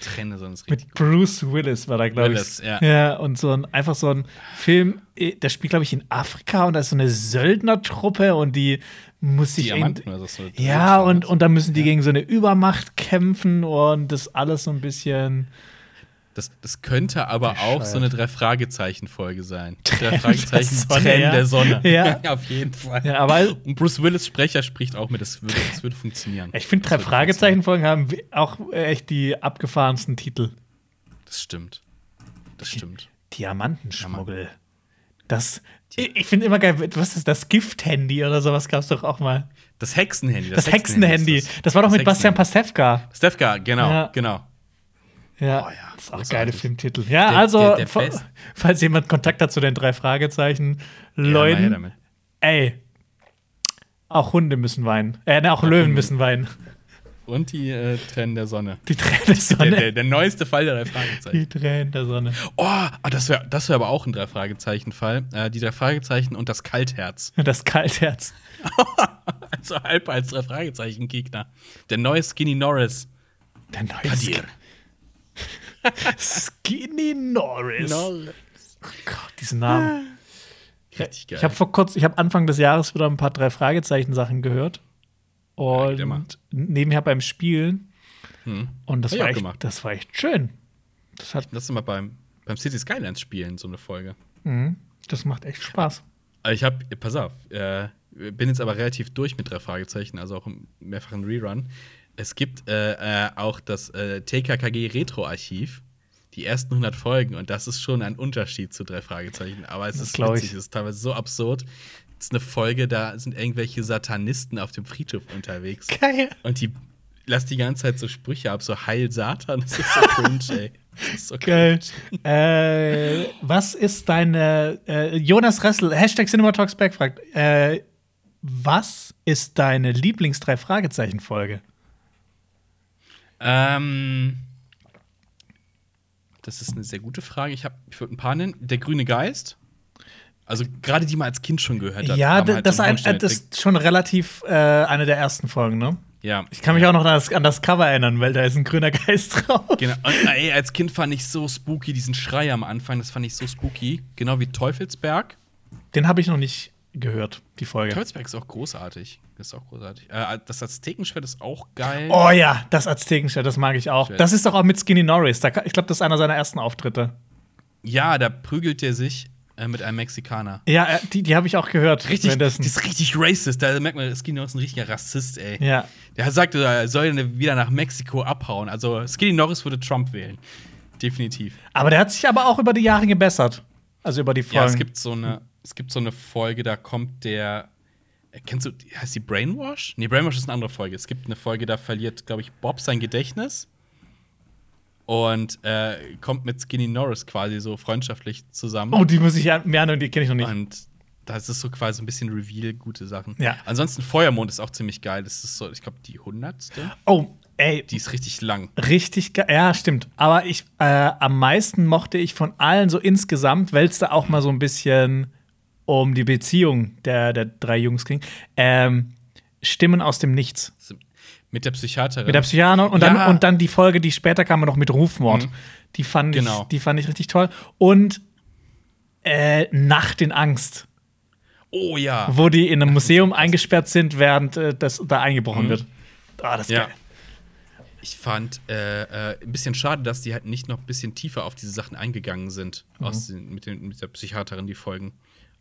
Trenne sonst richtig
Mit Bruce Willis war da, glaube ich.
Willis, ja.
ja, und so ein, einfach so ein Film, eh, der spielt, glaube ich, in Afrika und da ist so eine Söldnertruppe und die muss sich.
Diamanten so.
ja, und, und dann müssen die gegen so eine Übermacht kämpfen und das alles so ein bisschen.
Das, das könnte aber auch so eine Drei-Fragezeichen-Folge sein. Drei <laughs>
der Sonne, ja. Ja. <laughs>
auf jeden Fall.
Ja, aber
Und Bruce Willis Sprecher spricht auch mit, das würde, das würde funktionieren.
ich finde, drei
Das würde
Fragezeichen-Folgen haben auch echt die abgefahrensten Titel.
Das stimmt. Das stimmt.
Diamantenschmuggel. Das. Ich, ich finde immer geil, was ist das? Gift-Handy oder sowas gab es doch auch mal.
Das Hexenhandy.
Das Hexenhandy.
ist
Das war doch
Das
mit Bastian. Pastewka.
Stefka, genau,
Ja.
genau.
Ja,
Oh ja,
das ist auch ein
großartig.
geile Filmtitel. Ja,
Der-
also,
der- der
falls jemand Kontakt hat zu den drei Fragezeichen,
Ja,
Leuten,
damit.
ey, auch Hunde müssen weinen. Äh, ne, auch, Löwen
Hunde.
müssen weinen.
Und die äh, Tränen der Sonne.
Die Tränen der
Der,
Sonne.
der, der neueste Fall der drei Fragezeichen.
die Tränen der Sonne.
Oh, ah, das wäre das wär aber auch ein Drei-Fragezeichen-Fall. Äh, die drei Fragezeichen und das Kaltherz. <laughs>
Das Kaltherz.
Also halb als Drei-Fragezeichen-Gegner. Der neue Skinny Norris.
Der neue
Kadir.
Skinny Norris.
Norris.
Gott, diesen Namen.
Richtig geil.
Ich habe vor kurz, ich habe Anfang des Jahres wieder ein paar drei Fragezeichen Sachen gehört. Und nebenher beim Spielen.
Hm.
Und das war, echt,
gemacht.
das war echt schön. Das, hat,
Lass uns mal beim, beim City Skylines spielen, so eine Folge.
mhm, das macht echt Spaß.
Aber Ich habe, pass auf, äh, bin jetzt aber relativ durch mit drei Fragezeichen, also auch im mehrfachen Rerun. Es gibt äh, äh, auch das äh, TKKG Retro-Archiv, die ersten 100 Folgen, und das ist schon ein Unterschied zu drei Fragezeichen. Aber es
Das
ist witzig,
ich.
es ist teilweise so absurd. Es ist eine Folge, da sind irgendwelche Satanisten auf dem Friedhof unterwegs.
Geil.
Und die lassen die ganze Zeit so Sprüche ab, so Heil Satan. Das ist so cringe, ey. Das ist so
Geil. äh, was ist deine äh, Jonas Ressel, Hashtag CinemaTalksBack fragt, äh, was ist deine Lieblings-Drei-Fragezeichen-Folge?
Ähm, das ist eine sehr gute Frage. Ich, hab- ich würde ein paar nennen. Der grüne Geist. Also gerade die man als Kind schon gehört hat.
Ja,
halt
das,
so
ein, äh, das ist schon relativ äh, eine der ersten Folgen, ne?
Ja.
Ich kann mich auch noch an das, an das Cover erinnern, weil da ist ein grüner Geist <laughs> drauf.
Genau. Und, ey, als Kind fand ich so spooky, diesen Schrei am Anfang, das fand ich so spooky. Genau wie Teufelsberg.
Den habe ich noch nicht gehört, die Folge.
Teufelsberg ist auch großartig. Das ist auch großartig. Äh, das Aztekenschwert ist auch geil.
Oh ja, das Aztekenschwert, das mag ich auch.
Schwert.
Das ist doch auch mit Skinny Norris. Da, ich glaube, das ist einer seiner ersten Auftritte.
Ja, da prügelt er sich äh, mit einem Mexikaner.
Ja, äh, die, die habe ich auch gehört.
Richtig, das ist richtig racist. Da merkt man, Skinny Norris ist ein richtiger Rassist, ey.
Ja.
Der sagte, er soll wieder nach Mexiko abhauen. Also Skinny Norris würde Trump wählen. Definitiv.
Aber der hat sich aber auch über die Jahre gebessert. Also über die Folgen.
Ja, es gibt so eine, es gibt so eine Folge, da kommt der. äh, Kennst du, heißt die Brainwash? Nee, Brainwash ist eine andere Folge. Es gibt eine Folge, da verliert, glaube ich, Bob sein Gedächtnis. Und äh, kommt mit Skinny Norris quasi so freundschaftlich zusammen.
Oh, die muss ich ja mehr und die kenne ich noch nicht.
Und das ist so quasi ein bisschen Reveal, gute Sachen.
Ja.
Ansonsten Feuermond ist auch ziemlich geil. Das ist so, ich glaube, die hundertste.
Oh, ey,
Die ist richtig lang.
richtig geil. Ja, stimmt. Aber ich, äh, am meisten mochte ich von allen so insgesamt, weil es da auch mal so ein bisschen um die Beziehung der, der drei Jungs ging. Ähm, Stimmen aus dem Nichts.
Mit der Psychiaterin.
Mit der Psychiaterin und,
Ja.
dann, und dann die Folge, die später kam, noch mit Rufmord.
Mhm.
Die, fand
Genau.
ich, die fand ich richtig toll. Und äh, Nacht in Angst,
oh ja.
wo die in einem Museum eingesperrt sind, während äh, das da eingebrochen
Mhm.
wird. Ah, das ist
Ja.
geil.
Ich fand äh, äh, ein bisschen schade, dass die halt nicht noch ein bisschen tiefer auf diese Sachen eingegangen sind,
Mhm.
aus den, mit, den, mit der Psychiaterin, die Folgen.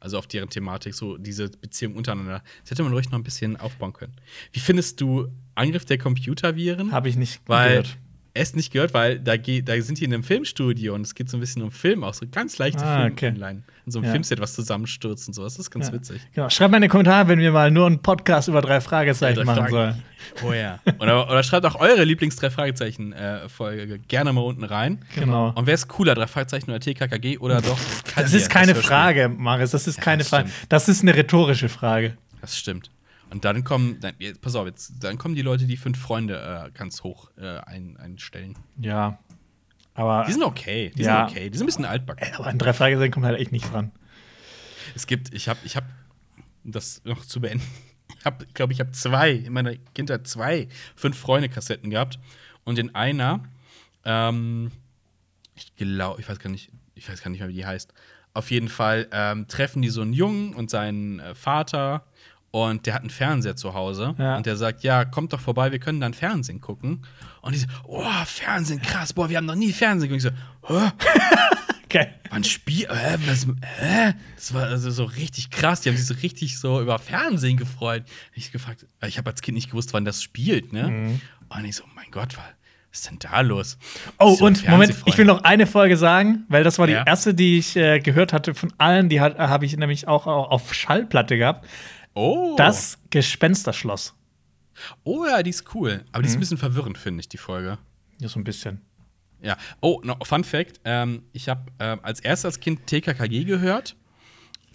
Also auf deren Thematik, so diese Beziehung untereinander. Das hätte man ruhig noch ein bisschen aufbauen können. Wie findest du Angriff der Computerviren?
Habe ich nicht
weil
gehört.
es nicht gehört, weil da, da sind die in einem Filmstudio und es geht so ein bisschen um Film, auch so ganz leichte
Ah, okay.
Filmline. In so einem
Ja.
Filmset, was zusammenstürzt und sowas. Das ist ganz
Ja.
witzig.
Genau. Schreibt mal in die Kommentare, wenn wir mal nur einen Podcast über drei Fragezeichen
Drei
machen
Fragen.
sollen.
Oh ja. Oder, oder schreibt auch eure Lieblings-Drei-Fragezeichen-Folge gerne mal unten rein.
Genau.
Und wer ist cooler, drei Fragezeichen oder TKKG oder doch?
Das ist keine
Hörspiel?
Frage, Maris. Das ist keine
das
Frage.
stimmt.
Das ist eine rhetorische Frage.
Das stimmt. Und dann kommen, dann, pass auf, jetzt, dann kommen die Leute, die fünf Freunde äh, ganz hoch äh, ein, einstellen.
Ja. Aber,
Die sind okay, die
Ja.
sind okay, die sind ein bisschen altbacken.
aber an drei Fragezeichen kommt halt echt nicht dran.
Es gibt, ich habe, ich habe, um das noch zu beenden, habe, glaube <laughs> ich, habe zwei in meiner Kindheit zwei fünf Freunde Kassetten gehabt und in einer, ähm, ich glaube, ich weiß gar nicht, ich weiß gar nicht mehr, wie die heißt. Auf jeden Fall ähm, treffen die so einen Jungen und seinen äh, Vater und der hat einen Fernseher zu Hause
Ja.
und der sagt, ja, kommt doch vorbei, wir können dann Fernsehen gucken. Und die so, oh, Fernsehen, krass, boah, wir haben noch nie Fernsehen geguckt. Ich so, hä? <laughs>
Okay.
War ein Spiel, hä, was, hä? Das war also so richtig krass. Die haben sich so richtig so über Fernsehen gefreut. Ich gefragt, ich habe als Kind nicht gewusst, wann das spielt, ne?
Mhm.
Und ich so, mein Gott, was ist denn da los?
Oh,
So
und Moment, ich will noch eine Folge sagen, weil das war die
Ja.
erste, die ich äh, gehört hatte von allen. Die hat- habe ich nämlich auch, auch auf Schallplatte gehabt.
Oh.
Das Gespensterschloss.
Oh ja, die ist cool. Aber
Mhm.
die ist ein bisschen verwirrend, finde ich, die Folge.
Ja, so ein bisschen.
Ja. Oh, noch Fun Fact: ähm, Ich habe ähm, als erstes Kind TKKG gehört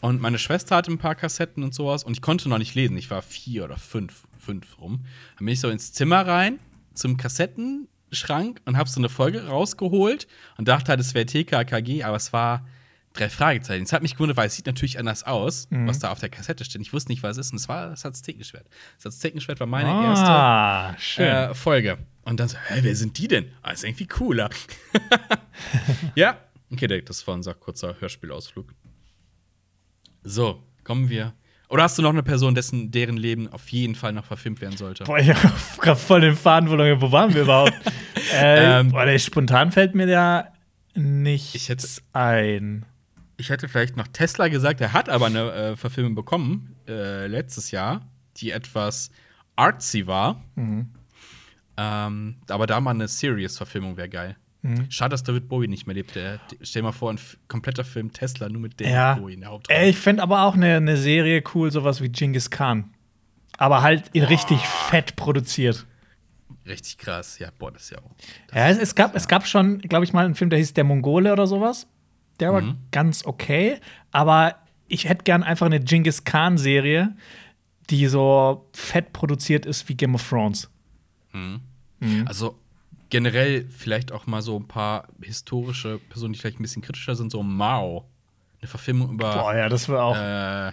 und meine Schwester hatte ein paar Kassetten und sowas und ich konnte noch nicht lesen. Ich war vier oder fünf, fünf rum. Dann bin ich so ins Zimmer rein zum Kassettenschrank und habe so eine Folge rausgeholt und dachte halt, es wäre TKKG, aber es war drei Fragezeichen. Es hat mich gewundert, weil es sieht natürlich anders aus, was da auf der Kassette steht. Ich wusste nicht, was es ist und es war das Aztekenschwert. Das Aztekenschwert war meine erste
Ah, schön.
äh, Folge. Und dann so, hä, wer sind die denn? Ah, ist irgendwie cooler. <laughs> ja, okay, das war unser kurzer Hörspielausflug. So, kommen wir. Oder hast du noch eine Person, dessen deren Leben auf jeden Fall noch verfilmt werden sollte?
Boah, ich hab grad voll den Faden verloren. Wo waren wir überhaupt? <laughs> äh,
Ähm,
boah, spontan fällt mir da nichts
Ich hätte-
ein.
Ich hätte vielleicht noch Tesla gesagt, er hat aber eine äh, Verfilmung bekommen, äh, letztes Jahr, die etwas artsy war. Ähm, aber da mal eine Serious-Verfilmung wäre geil. Schade, dass David Bowie nicht mehr lebt. Der, stell dir mal vor, ein kompletter Film Tesla nur mit David
Ja.
Bowie in der Hauptrolle.
Ich fänd aber auch eine ne Serie cool, sowas wie Genghis Khan. Aber halt in richtig fett produziert.
Richtig krass. Ja, boah, das ist ja auch.
Ja, es, es, gab, es gab schon, glaube ich, mal einen Film, der hieß Der Mongole oder sowas. Der war ganz okay. Aber ich hätte gern einfach eine Genghis Khan-Serie, die so fett produziert ist wie Game of Thrones.
Also generell vielleicht auch mal so ein paar historische Personen, die vielleicht ein bisschen kritischer sind, so Mao. Eine Verfilmung über
Boah, ja, das auch.
äh,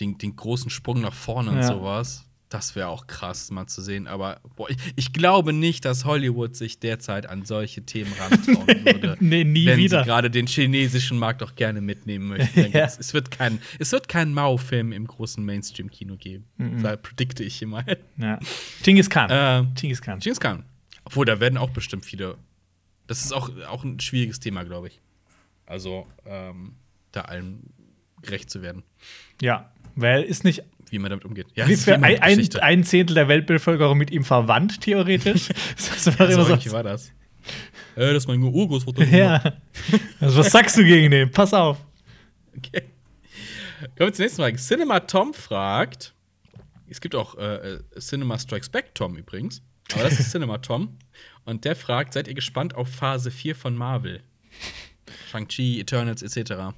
den, den großen Sprung nach vorne und
Ja.
sowas. Das wäre auch krass mal zu sehen. Aber boah, ich, ich glaube nicht, dass Hollywood sich derzeit an solche Themen rantrauen <laughs> würde.
Nee, nie
wenn
wieder.
sie gerade den chinesischen Markt auch gerne mitnehmen möchten. <laughs>
Ja.
es, wird kein, es wird keinen Mao-Film im großen Mainstream-Kino geben. Da predikte ich immer. <laughs>
ja. Genghis Khan. Genghis Khan.
Genghis Khan. Obwohl, da werden auch bestimmt viele. Das ist auch, auch ein schwieriges Thema, glaube ich. Also, ähm, da allen gerecht zu werden,
Ja, weil ist nicht
wie man damit umgeht. Ja,
wie ein, ein, ein Zehntel der Weltbevölkerung mit ihm verwandt, theoretisch. <laughs> das war
Also,
immer so.
irgendwie war das. Äh, das ist mein Urgroßvater.
Ja. Also, was sagst du gegen den? Pass auf.
Okay. Kommen wir zur nächsten Frage. Cinema Tom fragt. Es gibt auch äh, Cinema Strikes Back Tom übrigens. Aber das ist Cinema Tom. Und der fragt: Seid ihr gespannt auf Phase 4 von Marvel? Shang-Chi, Eternals etc.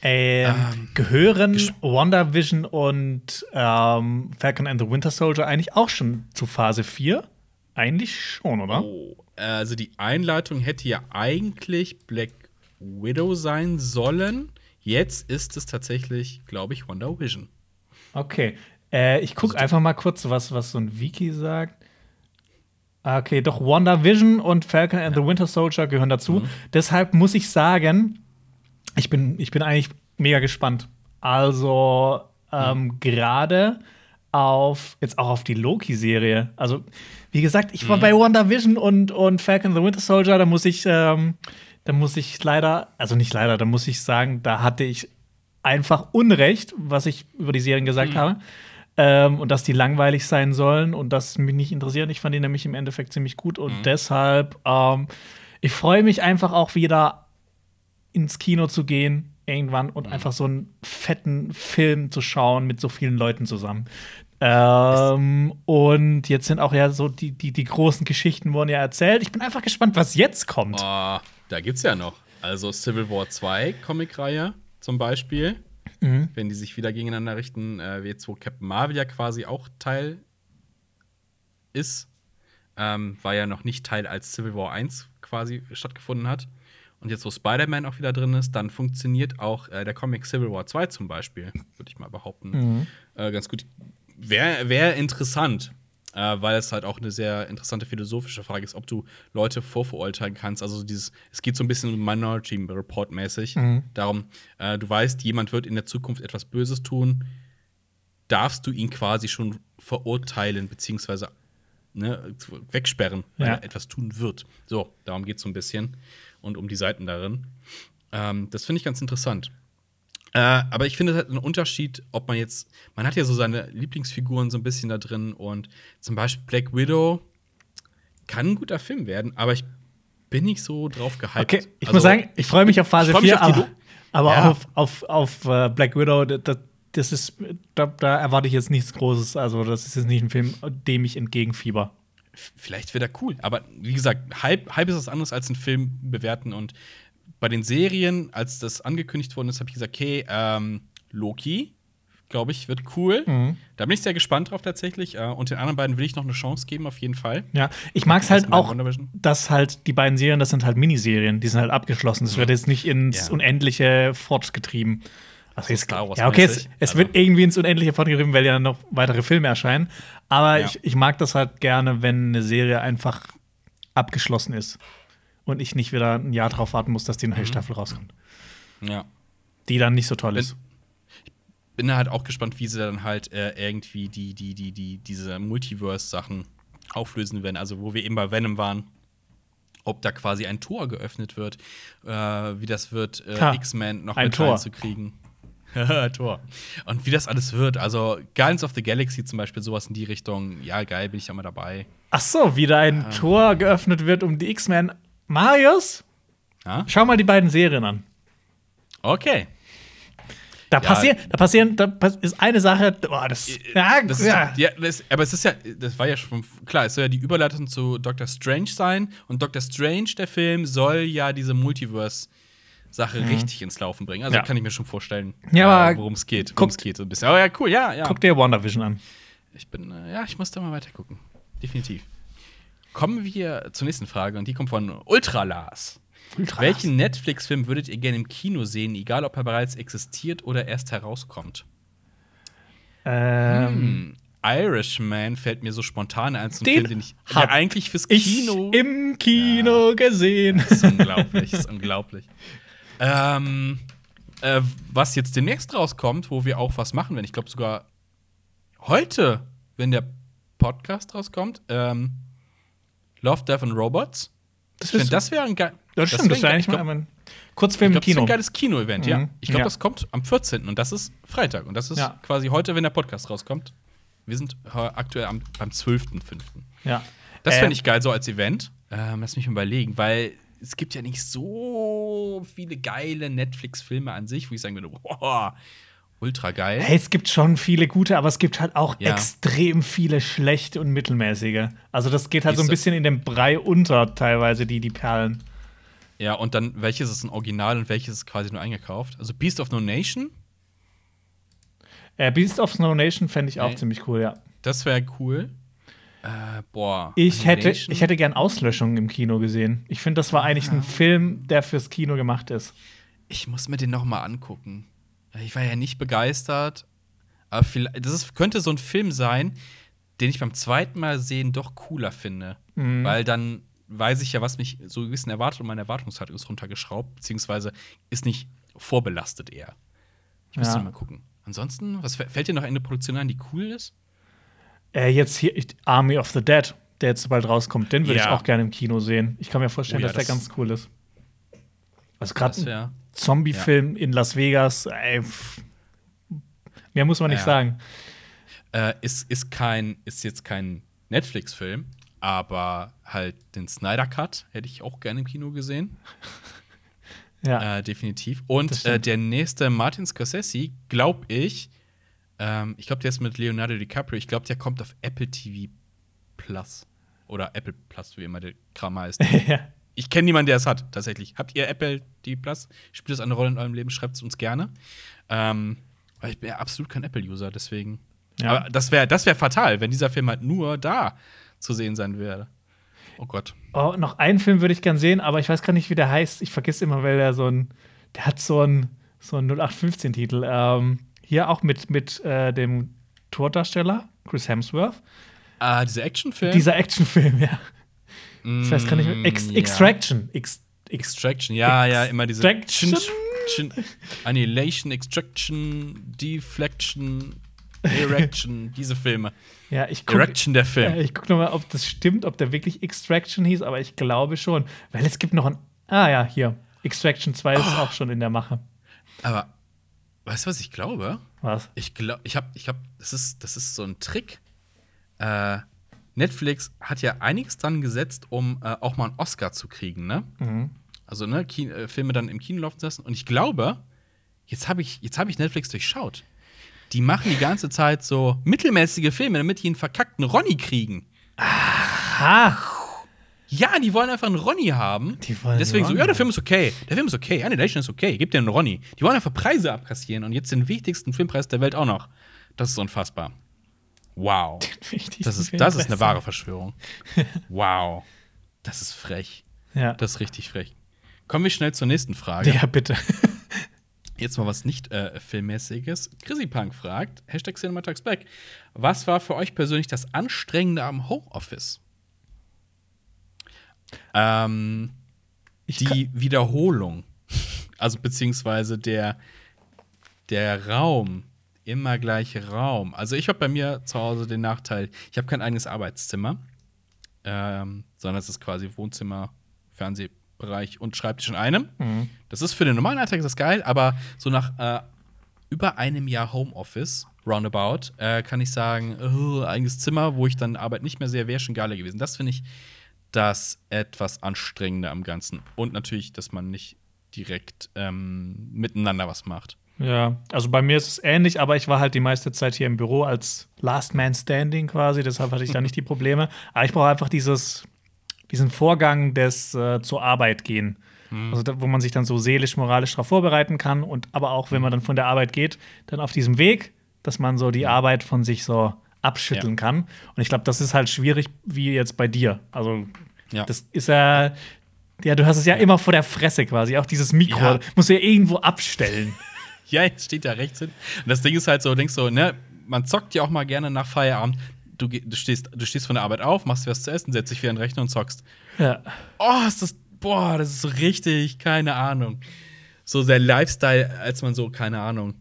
Ähm, gehören WandaVision und ähm, Falcon and the Winter Soldier eigentlich auch schon zu Phase 4? Eigentlich schon, oder?
Oh, also die Einleitung hätte ja eigentlich Black Widow sein sollen. Jetzt ist es tatsächlich, glaube ich, Wonder Vision.
Okay. Äh, ich gucke einfach mal kurz, was, was so ein Wiki sagt. Ah, Okay, doch WandaVision und Falcon and the Winter Soldier gehören dazu. Deshalb muss ich sagen, ich bin, ich bin eigentlich mega gespannt. Also ähm, gerade auf jetzt auch auf die Loki-Serie. Also wie gesagt, ich war bei WandaVision und und Falcon the Winter Soldier. Da muss ich, ähm, da muss ich leider, also nicht leider, da muss ich sagen, da hatte ich einfach Unrecht, was ich über die Serien gesagt habe. Ähm, und dass die langweilig sein sollen und das mich nicht interessiert. Ich fand die nämlich im Endeffekt ziemlich gut und deshalb, ähm, ich freue mich einfach auch wieder ins Kino zu gehen irgendwann und einfach so einen fetten Film zu schauen mit so vielen Leuten zusammen. Ähm, und jetzt sind auch ja so die, die, die großen Geschichten wurden ja erzählt. Ich bin einfach gespannt, was jetzt kommt.
Oh, da gibt's ja noch. Also Civil War 2 Comicreihe zum Beispiel. Wenn die sich wieder gegeneinander richten, äh, wie jetzt wo Captain Marvel ja quasi auch Teil ist, ähm, war ja noch nicht Teil, als Civil War 1 quasi stattgefunden hat. Und jetzt, wo Spider-Man auch wieder drin ist, dann funktioniert auch äh, der Comic Civil War 2 zum Beispiel, würde ich mal behaupten, äh, ganz gut. Wäre wär interessant, äh, weil es halt auch eine sehr interessante philosophische Frage ist, ob du Leute vorverurteilen kannst. Also dieses, es geht so ein bisschen Minority Report mäßig
Mhm.
darum, äh, du weißt, jemand wird in der Zukunft etwas Böses tun, darfst du ihn quasi schon verurteilen beziehungsweise ne, wegsperren, weil
Ja.
er etwas tun wird. So, darum geht es so ein bisschen und um die Seiten darin. Ähm, das finde ich ganz interessant. Äh, aber ich finde es halt einen Unterschied, ob man jetzt, man hat ja so seine Lieblingsfiguren so ein bisschen da drin und zum Beispiel Black Widow kann ein guter Film werden, aber ich bin nicht so drauf gehypt.
Okay, ich
Also,
muss sagen, ich freue mich auf Phase
ich freu mich
4,
auf
aber, aber
Ja.
auf, auf, auf äh, Black Widow, das, das ist, da, da erwarte ich jetzt nichts Großes. Also, das ist jetzt nicht ein Film, dem ich entgegenfieber.
Vielleicht wird er cool. Aber wie gesagt, Hype, Hype ist was anderes als einen Film bewerten. Und bei den Serien, als das angekündigt worden ist, habe ich gesagt, okay, ähm, Loki, glaube ich, wird cool.
Mhm.
Da bin ich sehr gespannt drauf tatsächlich. Äh, und den anderen beiden will ich noch eine Chance geben, auf jeden Fall.
Ja, ich mag es halt auch, dass halt die beiden Serien, das sind halt Miniserien, die sind halt abgeschlossen. Das wird jetzt nicht ins
Ja.
Unendliche fortgetrieben. Also jetzt,
Star Wars
ja, okay, es, es
Also-
wird irgendwie ins Unendliche fortgetrieben, weil ja noch weitere Filme erscheinen. Aber
Ja.
ich, ich mag das halt gerne, wenn eine Serie einfach abgeschlossen ist. Und ich nicht wieder ein Jahr drauf warten muss, dass die
Mhm.
neue Staffel rauskommt.
Ja.
Die dann nicht so toll ist.
Bin da halt auch gespannt, wie sie dann halt äh, irgendwie die, die, die, die, diese Multiverse-Sachen auflösen werden. Also, wo wir eben bei Venom waren. Ob da quasi ein Tor geöffnet wird, äh, wie das wird, äh, X-Men noch
ein
mit
Tor.
reinzukriegen. <laughs> Tor. Und wie das alles wird. Also, Guardians of the Galaxy zum Beispiel, sowas in die Richtung. Ja, geil, bin ich da mal dabei.
Ach so, wieder ein
Ah.
Tor geöffnet wird um die X-Men. Marius,
Ja?
schau mal die beiden Serien an.
Okay.
Da,
Ja.
passieren, da passieren, da ist eine Sache, boah, das, ja,
Äh, Das ist,
ja.
ja, das, aber es ist ja, das war ja schon klar, es soll ja die Überleitung zu Doctor Strange sein. Und Doctor Strange, der Film, soll ja diese Multiverse-Sache richtig ins Laufen bringen. Also
Mhm. Ja.
kann ich mir schon vorstellen,
Ja,
äh, worum es geht.
guck-
Worum es geht so ein bisschen. Aber ja, cool, ja, ja.
Guck dir WandaVision an.
Ich bin, äh, ja, ich muss da mal weiter gucken. Definitiv. Kommen wir zur nächsten Frage und die kommt von Ultra Lars.
Ultra
Welchen Netflix-Film würdet ihr gerne im Kino sehen, egal ob er bereits existiert oder erst herauskommt?
Ähm,
Hm, Irishman fällt mir so spontan ein, ein
Den
Film, den ich der eigentlich fürs
ich
Kino.
im Kino gesehen.
Das ist unglaublich, das ist unglaublich. <laughs> Ähm, äh, was jetzt demnächst rauskommt, wo wir auch was machen werden, ich glaube sogar heute, wenn der Podcast rauskommt, ähm, Love, Death and Robots.
Das,
Ich das wäre ein geil.
das stimmt, das
wär
wäre eigentlich
ich glaub-
mal ein Kurzfilm
Ich
im
glaube, das ist
Kino.
ein geiles Kino-Event, ja.
Mhm.
Ich glaube,
Ja.
das kommt am 14. und das ist Freitag. Und das ist
Ja.
quasi heute, wenn der Podcast rauskommt. Wir sind äh, aktuell am, beim 12.05.
Ja.
Das fände ich geil so als Event. Ähm, lass mich mal überlegen, weil es gibt ja nicht so viele geile Netflix-Filme an sich, wo ich sagen würde, <laughs> boah, ultra geil.
Hey, es gibt schon viele gute, aber es gibt halt auch
Ja.
extrem viele schlechte und mittelmäßige. Also das geht halt so ein bisschen in dem Brei unter teilweise, die, die Perlen.
Ja, und dann welches ist ein Original und welches ist quasi nur eingekauft? Also Beast of No Nation,
Äh, Beast of Snow Nation fände ich auch
Nee.
ziemlich cool, ja.
das wäre cool. Äh, boah.
Ich hätte, ich hätte gern Auslöschung im Kino gesehen. Ich finde, das war eigentlich ein Film, der fürs Kino gemacht ist.
Ich muss mir den noch mal angucken. Ich war ja nicht begeistert. Aber vielleicht, das ist, könnte so ein Film sein, den ich beim zweiten Mal sehen doch cooler finde.
Mhm.
Weil dann weiß ich ja, was mich so ein bisschen erwartet und meine Erwartungshaltung ist runtergeschraubt, beziehungsweise ist nicht vorbelastet eher. Ich müsste
Ja.
mal gucken. Ansonsten, was fä- fällt dir noch eine Produktion ein, die cool ist?
Äh, jetzt hier ich- Army of the Dead, der jetzt bald rauskommt, den würde ich
Ja.
auch gerne im Kino sehen. Ich kann mir vorstellen,
Oh ja,
dass der
das-
ganz cool ist. Also gerade ein. Zombie-Film in Las Vegas, ey, pff. mehr muss man nicht sagen.
Äh, ist, ist, kein, ist jetzt kein Netflix-Film, aber halt den Snyder Cut hätte ich auch gerne im Kino gesehen. <laughs>
Ja.
Äh, definitiv. Und äh, der nächste Martin Scorsese, glaube ich, ähm, ich glaube, der ist mit Leonardo DiCaprio, ich glaube, der kommt auf Apple TV Plus. Oder Apple Plus, wie immer der Kram heißt. <laughs>
ja.
ich kenne niemanden, der es hat, tatsächlich. Habt ihr Apple TV Plus? Spielt das eine Rolle in eurem Leben? Schreibt es uns gerne. Ähm, weil ich bin ja absolut kein Apple-User, deswegen.
Ja.
Aber das wäre das wär fatal, wenn dieser Film halt nur da zu sehen sein würde. Oh Gott.
Oh, noch einen Film würde ich gern sehen, aber ich weiß gar nicht, wie der heißt. Ich vergesse immer, weil der so ein, der hat so einen so einen 0815-Titel. Ähm, hier auch mit, mit äh, dem Thor-Darsteller, Chris Hemsworth.
Ah, dieser Actionfilm?
Dieser Actionfilm, ja. Ich weiß gar nicht mehr. Ex
Mm, ja.
Extraction. Ex Ex
Extraction, ja, ja, immer diese
Extraction?
Annihilation, Extraction, Deflection, Erection, <laughs> diese Filme.
ja, ich gucke
Erection der Film.
ich guck noch mal, ob das stimmt, ob der wirklich Extraction hieß, aber ich glaube schon. Weil es gibt noch ein. Ah ja, hier. Extraction 2 ist
Oh.
auch schon in der Mache.
Aber weißt du, was ich glaube?
Was?
Ich glaube, ich habe, ich habe, das ist, das ist so ein Trick. Äh, Netflix hat ja einiges dran gesetzt, um äh, auch mal einen Oscar zu kriegen, ne?
Mhm.
Also, ne, Ki äh, Filme dann im Kino laufen zu lassen. Und ich glaube, jetzt habe ich, jetzt habe ich Netflix durchschaut. Die machen die ganze Zeit so mittelmäßige Filme, damit die einen verkackten Ronny kriegen.
Ha!
Ja, die wollen einfach einen Ronny haben.
Die wollen
Deswegen so,
Ronny
ja, der Film ist okay. Der Film ist okay. Annihilation ist okay. Gib dir einen Ronny. Die wollen einfach Preise abkassieren und jetzt den wichtigsten Filmpreis der Welt auch noch. Das ist unfassbar. Wow. <laughs> Das ist, das ist eine wahre Verschwörung. <laughs> Wow. Das ist frech.
Ja.
Das ist richtig frech. Kommen wir schnell zur nächsten Frage.
ja, bitte. <laughs>
Jetzt mal was nicht äh, filmmäßiges. Chrissy Punk fragt, Hashtag CinemaTalksBack, was war für euch persönlich das Anstrengende am Homeoffice? Ähm, die Wiederholung. Also beziehungsweise der, der Raum, immer gleiche Raum. Also ich habe bei mir zu Hause den Nachteil, ich habe kein eigenes Arbeitszimmer, ähm, sondern es ist quasi Wohnzimmer, Fernsehbereich und Schreibtisch in einem.
Mhm.
Das ist für den normalen Alltag ist das geil, aber so nach äh, über einem Jahr Homeoffice, roundabout, äh, kann ich sagen, äh, eigenes Zimmer, wo ich dann Arbeit nicht mehr sehe, wäre schon geiler gewesen. Das finde ich das etwas Anstrengende am Ganzen. Und natürlich, dass man nicht direkt ähm, miteinander was macht.
Ja, also bei mir ist es ähnlich, aber ich war halt die meiste Zeit hier im Büro als Last Man Standing quasi, deshalb hatte ich da <laughs> nicht die Probleme. Aber ich brauche einfach dieses, diesen Vorgang des äh, zur Arbeit gehen. Also da, wo man sich dann so seelisch, moralisch darauf vorbereiten kann und aber auch, wenn man dann von der Arbeit geht, dann auf diesem Weg, dass man so die Arbeit von sich so abschütteln
Ja.
kann. Und ich glaube, das ist halt schwierig, wie jetzt bei dir. Also
Ja.
das ist ja, ja, du hast es ja immer vor der Fresse quasi, auch dieses Mikro,
Ja.
musst du ja irgendwo abstellen. <laughs>
Ja, jetzt steht da rechts hin. Und das Ding ist halt so, du denkst so, ne, man zockt ja auch mal gerne nach Feierabend. Du, du, stehst, du stehst von der Arbeit auf, machst was zu essen, setzt dich wieder in den Rechner und zockst.
Ja.
Oh, ist das, boah, das ist so richtig, keine Ahnung. So der Lifestyle, als man so, keine Ahnung,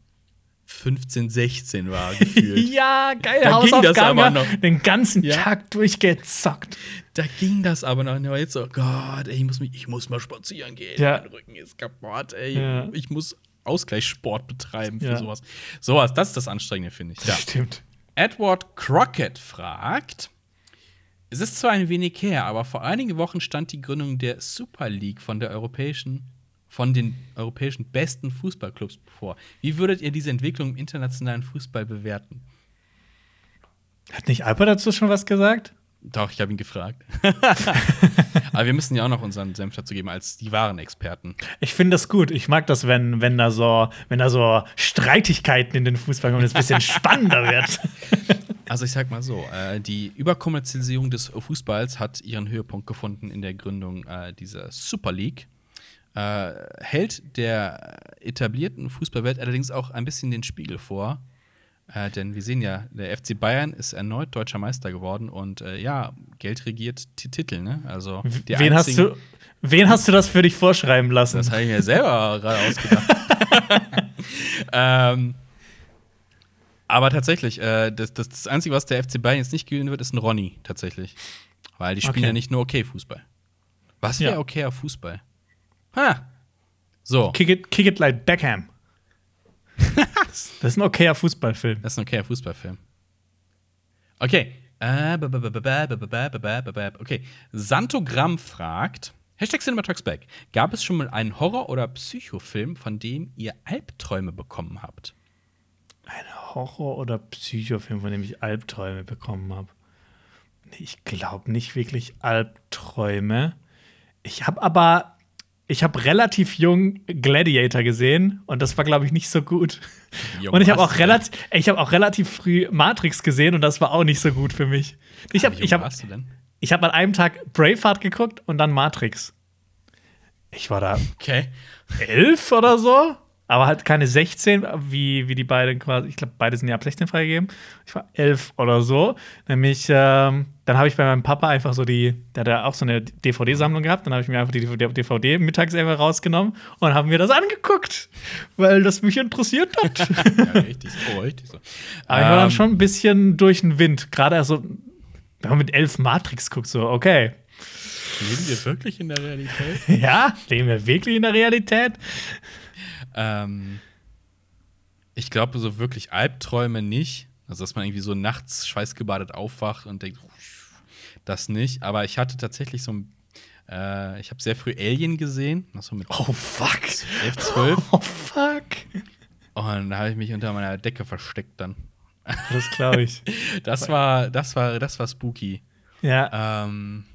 15, 16 war, gefühlt. <laughs>
Ja, geil,
Da ging das aber noch.
Den ganzen
Ja.
Tag durchgezockt.
Da ging das aber noch. Aber jetzt so, Gott, ey, ich muss, mich, ich muss mal spazieren gehen.
Ja.
Mein Rücken ist kaputt, ey.
Ja.
Ich muss Ausgleichssport betreiben für sowas. Sowas, das ist das Anstrengende, finde ich. Ja.
Stimmt.
Edward Crockett fragt: Es ist zwar ein wenig her, aber vor einigen Wochen stand die Gründung der Super League von der europäischen, von den europäischen besten Fußballclubs bevor. Wie würdet ihr diese Entwicklung im internationalen Fußball bewerten?
Hat nicht Alper dazu schon was gesagt?
Doch, ich habe ihn gefragt. <laughs> aber wir müssen ja auch noch unseren Senf dazu geben als die wahren Experten.
Ich finde das gut. Ich mag das, wenn, wenn, da so, wenn da so Streitigkeiten in den Fußball kommen und es ein bisschen spannender wird. <laughs>
Also ich sag mal so, äh, die Überkommerzialisierung des Fußballs hat ihren Höhepunkt gefunden in der Gründung äh, dieser Super League. Äh, hält der etablierten Fußballwelt allerdings auch ein bisschen den Spiegel vor. Äh, denn wir sehen ja, der FC Bayern ist erneut deutscher Meister geworden und äh, ja, Geld regiert die Titel, ne? Also
Wen hast, du, wen hast du das für dich vorschreiben lassen?
Das habe ich mir selber gerade ausgedacht. <laughs> ähm, aber tatsächlich, äh, das, das, das Einzige, was der FC Bayern jetzt nicht gewinnen wird, ist ein Ronny, tatsächlich. Weil die spielen
Okay.
ja nicht nur okay Fußball. Was wäre
Ja.
okayer Fußball? Ha. So.
Kick it, kick it like Beckham. das ist ein okayer Fußballfilm.
Das ist ein okayer Fußballfilm. Okay. Okay. Santogramm fragt: Hashtag Cinematracksback. Gab es schon mal einen Horror- oder Psychofilm, von dem ihr Albträume bekommen habt?
Ein Horror- oder Psychofilm, von dem ich Albträume bekommen habe? Ich glaube nicht wirklich Albträume. Ich habe aber ich habe relativ jung Gladiator gesehen und das war, glaube ich, nicht so gut.
Jung
und ich habe auch, ich hab auch relativ früh Matrix gesehen und das war auch nicht so gut für mich. Ich habe
Wie
ich hab,
warst du denn?
ich hab an einem Tag Braveheart geguckt und dann Matrix. Ich war da
Okay.
elf oder so. Aber halt keine 16, wie, wie die beiden quasi. Ich glaube, beide sind ja ab 16 freigegeben. Ich war 11 oder so. Nämlich, ähm, dann habe ich bei meinem Papa einfach so die, der hat ja auch so eine DVD-Sammlung gehabt. Dann habe ich mir einfach die DVD mittags einfach rausgenommen und haben mir das angeguckt, weil das mich interessiert hat. <laughs>
ja, richtig so, richtig so. <laughs>
Aber ich war dann ähm, schon ein bisschen durch den Wind. Gerade also, wenn man mit 11 Matrix guckt, so, okay.
Leben wir wirklich in der Realität? <laughs>
ja, leben wir wirklich in der Realität?
Ähm, ich glaube, so wirklich Albträume nicht. Also, dass man irgendwie so nachts schweißgebadet aufwacht und denkt, das nicht. Aber ich hatte tatsächlich so ein. Äh, ich habe sehr früh Alien gesehen.
So mit oh, fuck.
11, 12.
Oh, fuck.
Und da habe ich mich unter meiner Decke versteckt dann.
Das glaube ich. <laughs>
das war, das war, das war spooky.
Ja.
Ähm,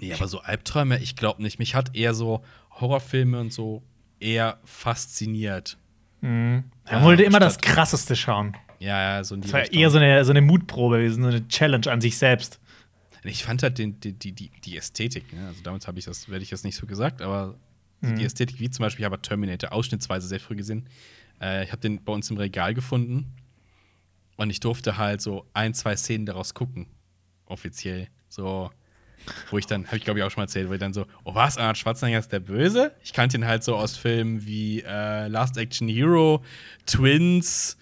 nee, aber so Albträume, ich glaube nicht. Mich hat eher so Horrorfilme und so eher fasziniert.
Mhm. Er wollte immer das Krasseste schauen.
Ja, ja, so
in die Das war eher so eine, so eine Mutprobe, so eine Challenge an sich selbst.
Ich fand halt den, die, die, die Ästhetik, ne? also damit habe ich das, werde ich das nicht so gesagt, aber mhm. die Ästhetik, wie zum Beispiel, ich habe Terminator ausschnittsweise sehr früh gesehen. Äh, ich habe den bei uns im Regal gefunden und ich durfte halt so ein, zwei Szenen daraus gucken, offiziell. So, wo ich dann, habe ich glaube ich auch schon mal erzählt, wo ich dann so, oh was, Arnold Schwarzenegger ist der Böse? Ich kannte ihn halt so aus Filmen wie äh, Last Action Hero, Twins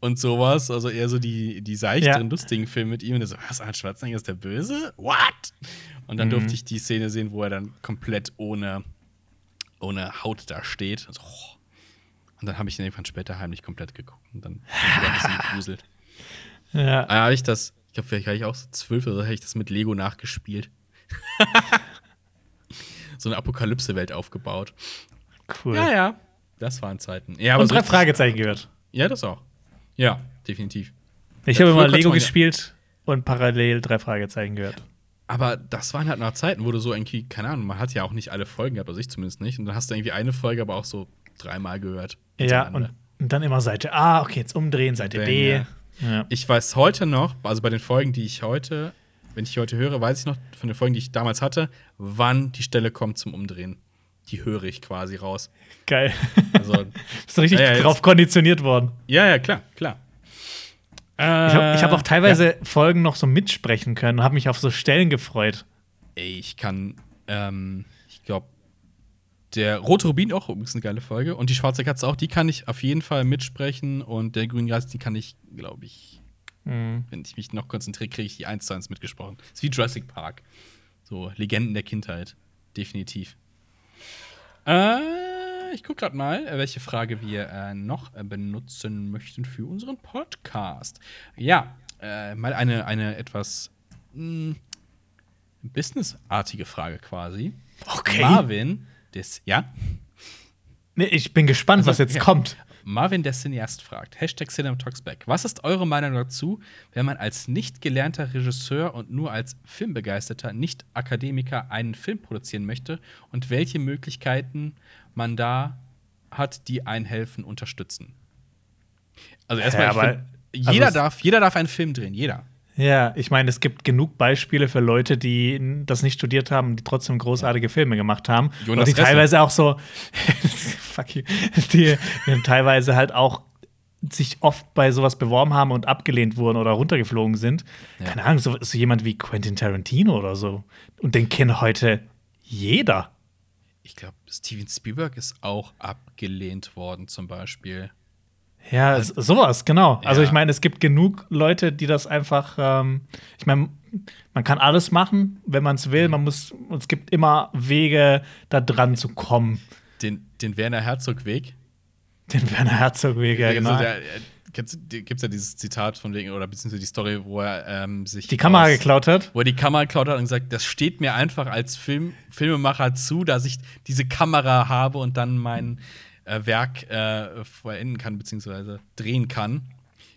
und sowas, also eher so die, die seichteren, ja. lustigen Filme mit ihm. Und er so, was, Arnold Schwarzenegger ist der Böse? What? Und dann mhm. durfte ich die Szene sehen, wo er dann komplett ohne, ohne Haut da steht. Also, oh. Und dann habe ich ihn irgendwann später heimlich komplett geguckt und dann ein bisschen gegruselt. <laughs> Ja. Da habe ich das, ich glaube, vielleicht habe ich auch so zwölf oder so, habe ich das mit Lego nachgespielt. <laughs> so eine Apokalypse-Welt aufgebaut.
Cool.
Ja, ja. Das waren Zeiten. Ja,
aber Und drei Fragezeichen gehört.
Ja, das auch. Ja, definitiv.
Ich habe immer Lego gespielt und parallel drei Fragezeichen gehört.
Aber das waren halt noch Zeiten, wo du so irgendwie, keine Ahnung, man hat ja auch nicht alle Folgen gehabt, also ich zumindest nicht. Und dann hast du irgendwie eine Folge aber auch so dreimal gehört.
Ja, und, und, dann immer Seite A, okay, jetzt umdrehen, Seite B. Ja.
Ja. Ich weiß heute noch, also bei den Folgen, die ich heute wenn ich heute höre, weiß ich noch von den Folgen, die ich damals hatte, wann die Stelle kommt zum Umdrehen. Die höre ich quasi raus.
Geil. Also, <laughs> Bist du richtig ja, ja, drauf konditioniert worden?
Ja, ja, klar, klar.
ich habe hab auch teilweise ja. Folgen noch so mitsprechen können und habe mich auf so Stellen gefreut.
Ey, ich kann, ähm, ich glaube, der Rote Rubin auch übrigens eine geile Folge und die Schwarze Katze auch, die kann ich auf jeden Fall mitsprechen und der Grüne Geist, die kann ich, glaube ich, Mhm. Wenn ich mich noch konzentriere, kriege ich die 1 zu 1 mitgesprochen. Das ist wie Jurassic Park. So Legenden der Kindheit. Definitiv. Äh, ich gucke gerade mal, äh, welche Frage wir äh, noch äh, benutzen möchten für unseren Podcast. Ja, äh, mal eine, eine etwas mh, hm, businessartige Frage quasi.
Okay.
Marvin, des, ja?
Nee, ich bin gespannt, also, was jetzt ja. kommt.
Marvin der Cineast fragt, Hashtag CinemaTalksBack, was ist eure Meinung dazu, wenn man als nicht gelernter Regisseur und nur als Filmbegeisterter Nicht-Akademiker einen Film produzieren möchte und welche Möglichkeiten man da hat, die einen helfen, unterstützen? Also erstmal, ja, find, jeder, also darf, jeder darf einen Film drehen, jeder.
Ja, ich meine, es gibt genug Beispiele für Leute, die das nicht studiert haben, die trotzdem großartige Filme gemacht haben. Jonas und die teilweise auch so, <laughs> fuck you, die, die teilweise halt auch sich oft bei sowas beworben haben und abgelehnt wurden oder runtergeflogen sind. Ja. Keine Ahnung, so, so jemand wie Quentin Tarantino oder so. Und den kennt heute jeder.
Ich glaube, Steven Spielberg ist auch abgelehnt worden, zum Beispiel.
Ja, also, sowas, genau. Ja. Also ich meine, es gibt genug Leute, die das einfach, ähm, ich meine, man kann alles machen, wenn man es will. Man muss, es gibt immer Wege, da dran zu kommen.
Den, den Werner Herzog-Weg.
Den Werner Herzog-Weg, ja, genau.
So Gibt es ja dieses Zitat von wegen, oder beziehungsweise die Story, wo er ähm, sich.
Die Kamera aus, geklaut hat?
Wo er die Kamera geklaut hat und gesagt, das steht mir einfach als Film, Filmemacher zu, dass ich diese Kamera habe und dann meinen äh, Werk äh, vollenden kann, beziehungsweise drehen kann.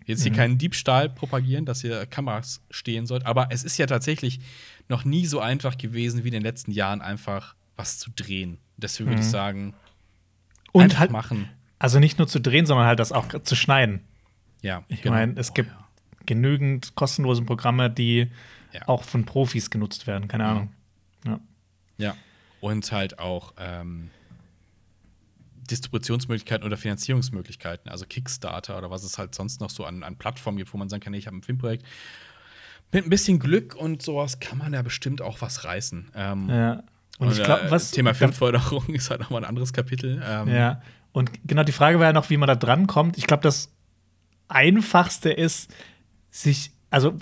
Jetzt hier mhm. keinen Diebstahl propagieren, dass hier Kameras stehen sollten, aber es ist ja tatsächlich noch nie so einfach gewesen wie in den letzten Jahren, einfach was zu drehen. Deswegen würde ich mhm. sagen,
und halt machen. Also nicht nur zu drehen, sondern halt das auch zu schneiden.
Ja,
ich genau. meine, es oh, gibt ja. genügend kostenlose Programme, die ja. auch von Profis genutzt werden. Keine mhm. Ahnung. Ja.
Ja. Und halt auch ähm, Distributionsmöglichkeiten oder Finanzierungsmöglichkeiten, also Kickstarter oder was es halt sonst noch so an, an Plattformen gibt, wo man sagen kann, ich habe ein Filmprojekt. Mit ein bisschen Glück und sowas kann man ja bestimmt auch was reißen. Ähm,
Ja. Und, ich glaube,
äh,
was.
Thema Filmförderung <laughs> ist halt nochmal ein anderes Kapitel. Ähm,
Ja. Und genau die Frage war ja noch, wie man da dran kommt. Ich glaube, das Einfachste ist, sich, also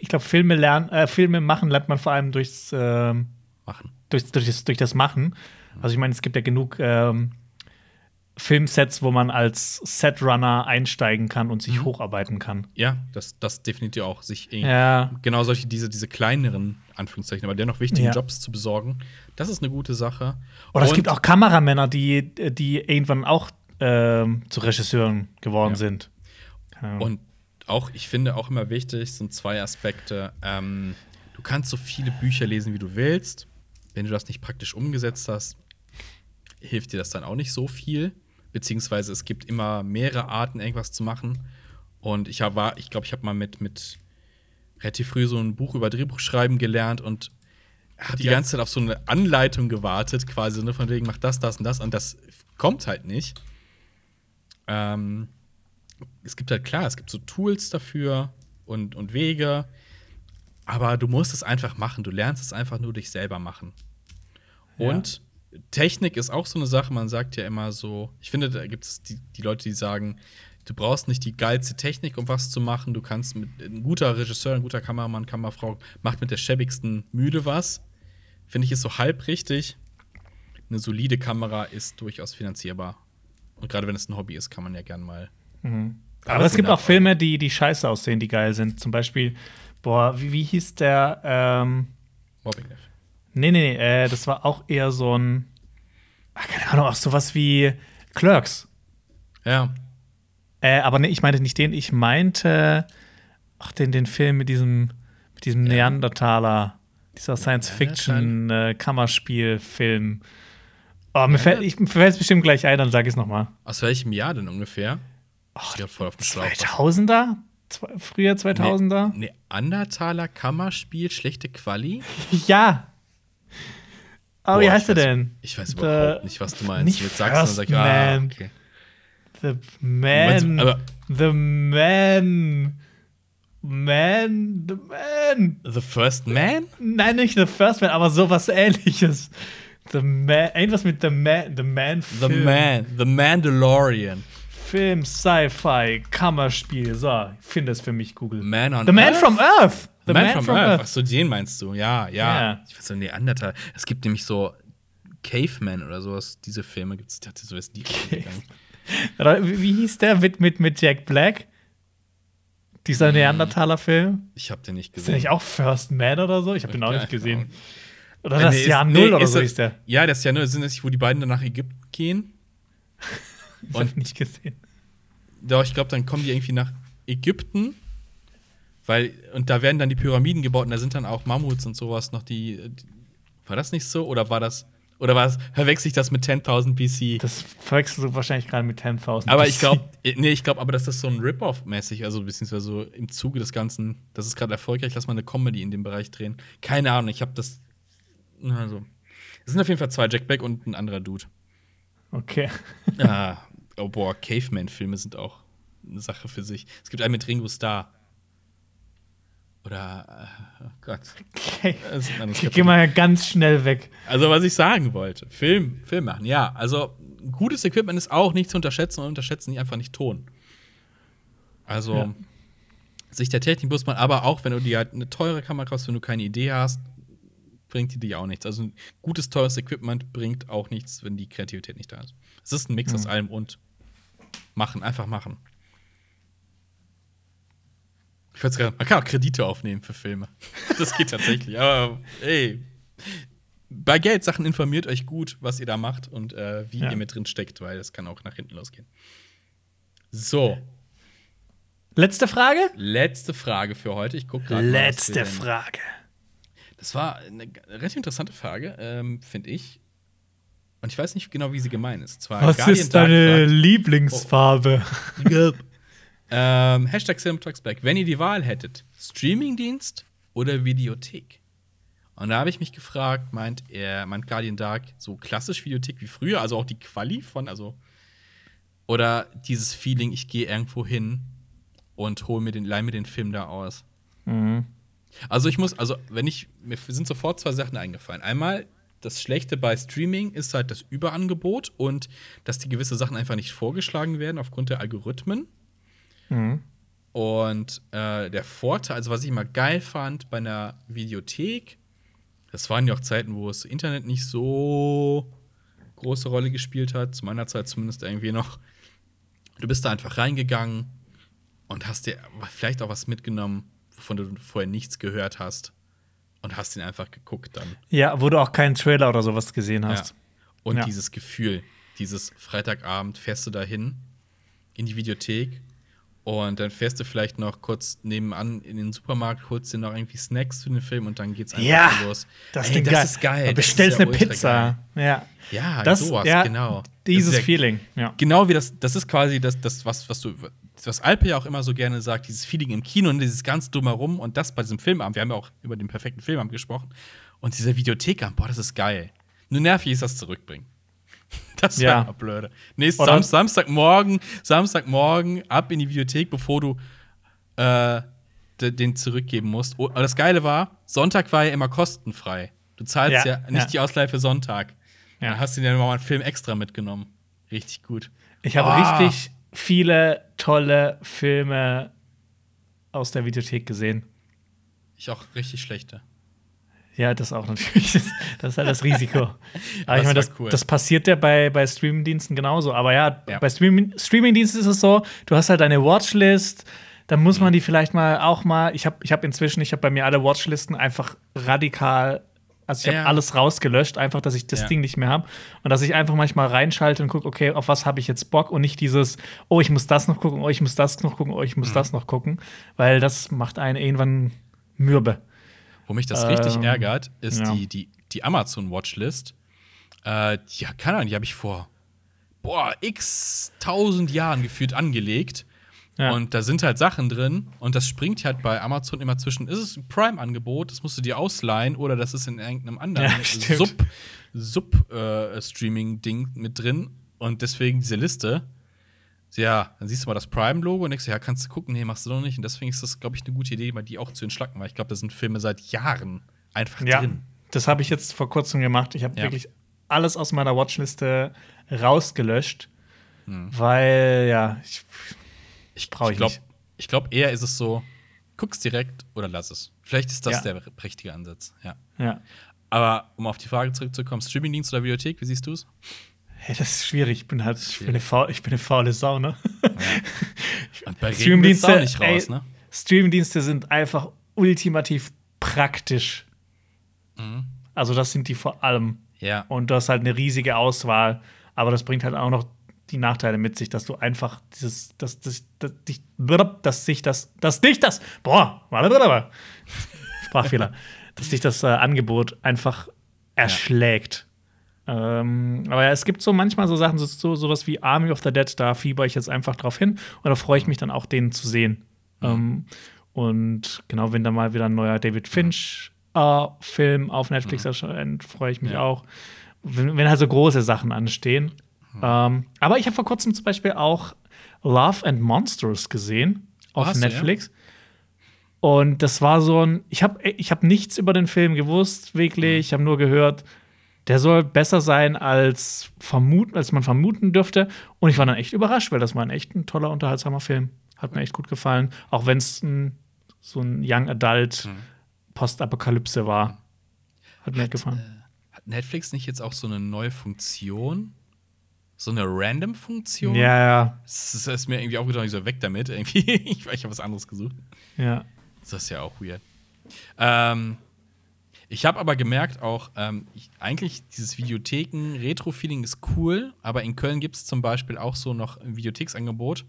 ich glaube, Filme lernen, äh, Filme machen lernt man vor allem durchs, ähm,
Machen.
durch, durch, das, durch das Machen. Also ich meine, es gibt ja genug ähm, Filmsets, wo man als Setrunner einsteigen kann und sich hocharbeiten kann.
Ja, das, das definitiv auch. Sich eh-
Ja.
genau solche, diese, diese kleineren, Anführungszeichen, aber dennoch wichtigen
Ja.
Jobs zu besorgen. Das ist eine gute Sache.
Oder es
Und-
gibt auch Kameramänner, die, die irgendwann auch ähm, zu Regisseuren geworden
Ja.
sind.
Und auch, ich finde auch immer wichtig, sind zwei Aspekte. Ähm, du kannst so viele Bücher lesen, wie du willst. Wenn du das nicht praktisch umgesetzt hast, hilft dir das dann auch nicht so viel. Beziehungsweise es gibt immer mehrere Arten, irgendwas zu machen. Und ich war, ich glaube, ich habe mal mit, mit relativ früh so ein Buch über Drehbuchschreiben gelernt und habe die ganze Zeit auf so eine Anleitung gewartet, quasi, ne, von wegen, mach das, das und das. Und das kommt halt nicht. Ähm, es gibt halt klar, es gibt so Tools dafür und, und Wege, aber du musst es einfach machen. Du lernst es einfach nur dich selber machen.
Ja.
Und Technik ist auch so eine Sache, man sagt ja immer so, ich finde, da gibt es die, die Leute, die sagen, du brauchst nicht die geilste Technik, um was zu machen. Du kannst mit ein guter Regisseur, ein guter Kameramann, Kamerafrau macht mit der schäbigsten Mühle was. Finde ich ist so halb richtig. Eine solide Kamera ist durchaus finanzierbar. Und gerade wenn es ein Hobby ist, kann man ja gern mal.
Aber es gibt auch Filme, die, die scheiße aussehen, die geil sind. Zum Beispiel, boah, wie, wie hieß der? Ähm,
Mobbing Life.
Nee, nee, nee, äh, das war auch eher so ein, ach, keine Ahnung, auch sowas wie Clerks.
Ja.
Äh, aber nee, ich meinte nicht den, ich meinte, ach, den, den Film mit diesem, mit diesem Neandertaler, dieser Science-Fiction-Kammerspiel-Film. oh, mir fällt ich- mir fällt es bestimmt gleich ein, dann sag ich es nochmal.
Aus welchem Jahr denn ungefähr? Ich stehe voll auf Schlauch.
2000er? Zwei, früher 2000er?
Ne Neandertaler Kammerspiel, schlechte Quali? <laughs>
Ja. Aber wie
Boah,
heißt er denn?
Ich weiß
The-
überhaupt nicht, was du meinst.
nicht
Jetzt sagst du, dann
First
sag ich, ah,
Man.
okay.
The
meinst-
Man.
aber-
the Man. Man. The Man.
The First Man?
Nein, nicht The First Man, aber sowas ähnliches. The Man. Irgendwas mit The Man. The Man.
The
Film.
Man. The Mandalorian.
Film, Sci-Fi, Kammerspiel. So, ich finde es für mich, Google.
Man on
The Man
Earth?
from Earth.
The Man, from, Earth. Achso, den meinst du. Ja, ja.
Ja.
Ich weiß so, Neandertal. Es gibt nämlich so Caveman oder sowas. Diese Filme gibt es. Ich dachte, so ist die <laughs>
wie, hieß der mit, mit, mit Jack Black? Dieser Neandertaler-Film?
Ich habe den nicht
Ist der
gesehen.
nicht auch First Man oder so? Ich habe den auch nicht gesehen. Oder das
Nee,
Jahr
ist-
Null
nee,
oder
ist
so hieß der.
Ja, das Jahr Null sind es, wo die beiden dann nach Ägypten gehen. <laughs>
Ich habe nicht gesehen.
Doch, ich glaube, dann kommen die irgendwie nach Ägypten. Weil, und da werden dann die Pyramiden gebaut und da sind dann auch Mammuts und sowas noch die. die war das nicht so? Oder war das. Oder war das, verwechsel ich das mit 10.000 BC?
Das verwechselst du wahrscheinlich gerade mit 10.000.
aber ich glaube, nee, ich glaube aber, dass das so ein Rip-Off-mäßig, also beziehungsweise so im Zuge des Ganzen, das ist gerade erfolgreich, lass mal eine Comedy in dem Bereich drehen. Keine Ahnung, ich habe das. Also. Es sind auf jeden Fall zwei, Jack Black und ein anderer Dude.
Okay.
ah, oh boah, Caveman-Filme sind auch eine Sache für sich. Es gibt einen mit Ringo Starr. Oder, äh, oh Gott.
okay. Ich gehe mal ganz schnell weg.
Also, was ich sagen wollte, Film, Film machen, ja. Also, gutes Equipment ist auch nicht zu unterschätzen und unterschätzen einfach nicht Ton. Also,
Ja.
sich der Technik muss man, aber auch wenn du dir halt eine teure Kamera kaufst, wenn du keine Idee hast, bringt die dir auch nichts. Also, gutes, teures Equipment bringt auch nichts, wenn die Kreativität nicht da ist. Es ist ein Mix aus allem und machen, einfach machen. Ich wollte gerade, man kann auch Kredite aufnehmen für Filme. Das geht tatsächlich. Aber ey, bei Geldsachen informiert euch gut, was ihr da macht und äh, wie
Ja.
ihr mit drin steckt, weil das kann auch nach hinten losgehen. So,
Letzte Frage?
letzte Frage für heute. Ich gucke gerade. mal,
Letzte
denn-
Frage.
Das war eine relativ interessante Frage, ähm, finde ich. Und ich weiß nicht genau, wie sie gemeint ist. Zwar
Was
Guardian
ist deine Lieblingsfarbe? <laughs>
fragt, ähm, Hashtag Cinematalksback. Wenn ihr die Wahl hättet, Streamingdienst oder Videothek? Und da habe ich mich gefragt, meint er, meint Guardian Dark so klassisch Videothek wie früher, also auch die Quali von, also oder dieses Feeling, ich gehe irgendwo hin und hole mir den, leih mir den Film da aus.
Mhm.
Also ich muss, also wenn ich, mir sind sofort zwei Sachen eingefallen. Einmal, das Schlechte bei Streaming ist halt das Überangebot und dass die gewisse Sachen einfach nicht vorgeschlagen werden aufgrund der Algorithmen.
Mhm.
Und äh, der Vorteil, also was ich immer geil fand bei einer Videothek, das waren ja auch Zeiten, wo das Internet nicht so große Rolle gespielt hat, zu meiner Zeit zumindest irgendwie noch. Du bist da einfach reingegangen und hast dir vielleicht auch was mitgenommen, wovon du vorher nichts gehört hast und hast ihn einfach geguckt dann.
Ja, wo du auch keinen Trailer oder sowas gesehen hast.
Ja. Und
Ja.
dieses Gefühl, dieses Freitagabend fährst du dahin in die Videothek und dann fährst du vielleicht noch kurz nebenan in den Supermarkt, holst dir noch irgendwie Snacks für den Film und dann geht's einfach
Ja,
los.
Das,
Ey, das
geil.
ist geil.
Du bestellst
ja
eine Pizza. Ja.
Geil. Ja,
Das,
sowas,
ja,
genau.
Dieses
ja
Feeling, ja.
Genau wie das, das ist quasi das, das was, was du, was Alpe ja auch immer so gerne sagt, dieses Feeling im Kino und dieses ganz dumm herum und das bei diesem Filmabend. Wir haben ja auch über den perfekten Filmabend gesprochen. Und dieser Videothekabend, boah, das ist geil. Nur nervig ist das Zurückbringen. <laughs> Das
Ja.
war immer blöde. Nächsten
Oder-
Sam Samstagmorgen, Samstagmorgen ab in die Videothek, bevor du äh, de- den zurückgeben musst. Oh, aber das Geile war, Sonntag war ja immer kostenfrei. Du zahlst ja,
Ja,
nicht
ja.
die Ausleihe für Sonntag.
Ja.
Dann hast du dir dann mal einen Film extra mitgenommen. Richtig gut.
Ich habe
Ah.
richtig viele tolle Filme aus der Videothek gesehen.
Ich auch richtig schlechte.
Ja, das auch natürlich. Das, <laughs> das ist halt das Risiko. <laughs> Aber ich
Das
meine, das,
cool.
das passiert ja bei, bei Streamingdiensten genauso. Aber ja,
Ja.
bei Streaming, Streamingdiensten ist es so, du hast halt deine Watchlist, dann muss man die vielleicht mal auch mal. Ich habe ich hab inzwischen, ich habe bei mir alle Watchlisten einfach radikal. Also ich habe
Ja.
alles rausgelöscht, einfach, dass ich das
Ja.
Ding nicht mehr habe. Und dass ich einfach manchmal reinschalte und gucke, okay, auf was habe ich jetzt Bock und nicht dieses, oh, ich muss das noch gucken, oh, ich muss das noch gucken, oh, ich muss
Mhm.
das noch gucken. Weil das macht einen irgendwann mürbe.
Wo mich das richtig
Ähm,
ärgert, ist
ja.
die, die, die Amazon-Watchlist. Äh, ja, keine Ahnung, die habe ich vor boah, x tausend Jahren gefühlt angelegt.
Ja.
Und da sind halt Sachen drin und das springt halt bei Amazon immer zwischen, ist es ein Prime-Angebot, das musst du dir ausleihen oder das ist in irgendeinem anderen
Ja, <laughs> stimmt.
Sub- Sub-Streaming-Ding mit drin. Und deswegen diese Liste, ja, dann siehst du mal das Prime-Logo und denkst, ja, kannst du gucken, nee, machst du doch nicht. Und deswegen ist das, glaube ich, eine gute Idee, mal die auch zu entschlacken, weil ich glaube, da sind Filme seit Jahren einfach
Ja,
drin.
das habe ich jetzt vor kurzem gemacht. Ich habe
Ja.
wirklich alles aus meiner Watchliste rausgelöscht,
Hm.
weil ja, ich,
Ich,
Brauch ich
ich glaube,
nicht.
ich glaub, eher ist es so, guck's direkt oder lass es. Vielleicht ist das
Ja.
der richtige Ansatz, ja.
ja.
Aber um auf die Frage zurückzukommen, Streamingdienst oder Bibliothek, wie siehst du es?
Hey, das ist schwierig. Ich bin halt, ich bin eine, faul, ich bin eine faule Sau, ne?
Und bei <laughs> auch nicht raus, ne?
Streamingdienste sind einfach ultimativ praktisch.
Mhm.
Also, das sind die vor allem.
Ja.
Und du hast halt eine riesige Auswahl, aber das bringt halt auch noch die Nachteile mit sich, dass du einfach dieses, dass, dass, dass, dich, dass sich das, dass dich das, boah. <laughs> Sprachfehler, dass dich das äh, Angebot einfach erschlägt. Ähm, aber ja, es gibt so manchmal so Sachen, so, so sowas wie Army of the Dead, da fieber ich jetzt einfach drauf hin und da freue ich mich dann auch, den zu sehen. Ähm, und genau, wenn da mal wieder ein neuer David Finch-Film auf Netflix erscheint, freue ich mich
Ja.
auch. Wenn, wenn halt so große Sachen anstehen. Ähm, aber ich habe vor kurzem zum Beispiel auch Love and Monsters gesehen auf
hast du, ja?
Netflix. Und das war so ein, ich habe ich hab nichts über den Film gewusst, wirklich. Ich habe nur gehört, der soll besser sein als, vermuten, als man vermuten dürfte. Und ich war dann echt überrascht, weil das war ein echt ein toller, unterhaltsamer Film. Hat mir echt gut gefallen. Auch wenn es so ein Young Adult Postapokalypse war. Hat mir gefallen.
Hat Netflix nicht jetzt auch so eine neue Funktion? So eine Random-Funktion?
ja, ja,
Das ist, das ist mir irgendwie auch wieder so weg damit. <laughs> Irgendwie. ich ich habe was anderes gesucht.
ja.
Das ist ja auch weird. Ähm, ich habe aber gemerkt auch, ähm, ich, eigentlich dieses Videotheken-Retro-Feeling ist cool, aber in Köln gibt es zum Beispiel auch so noch ein Videotheksangebot.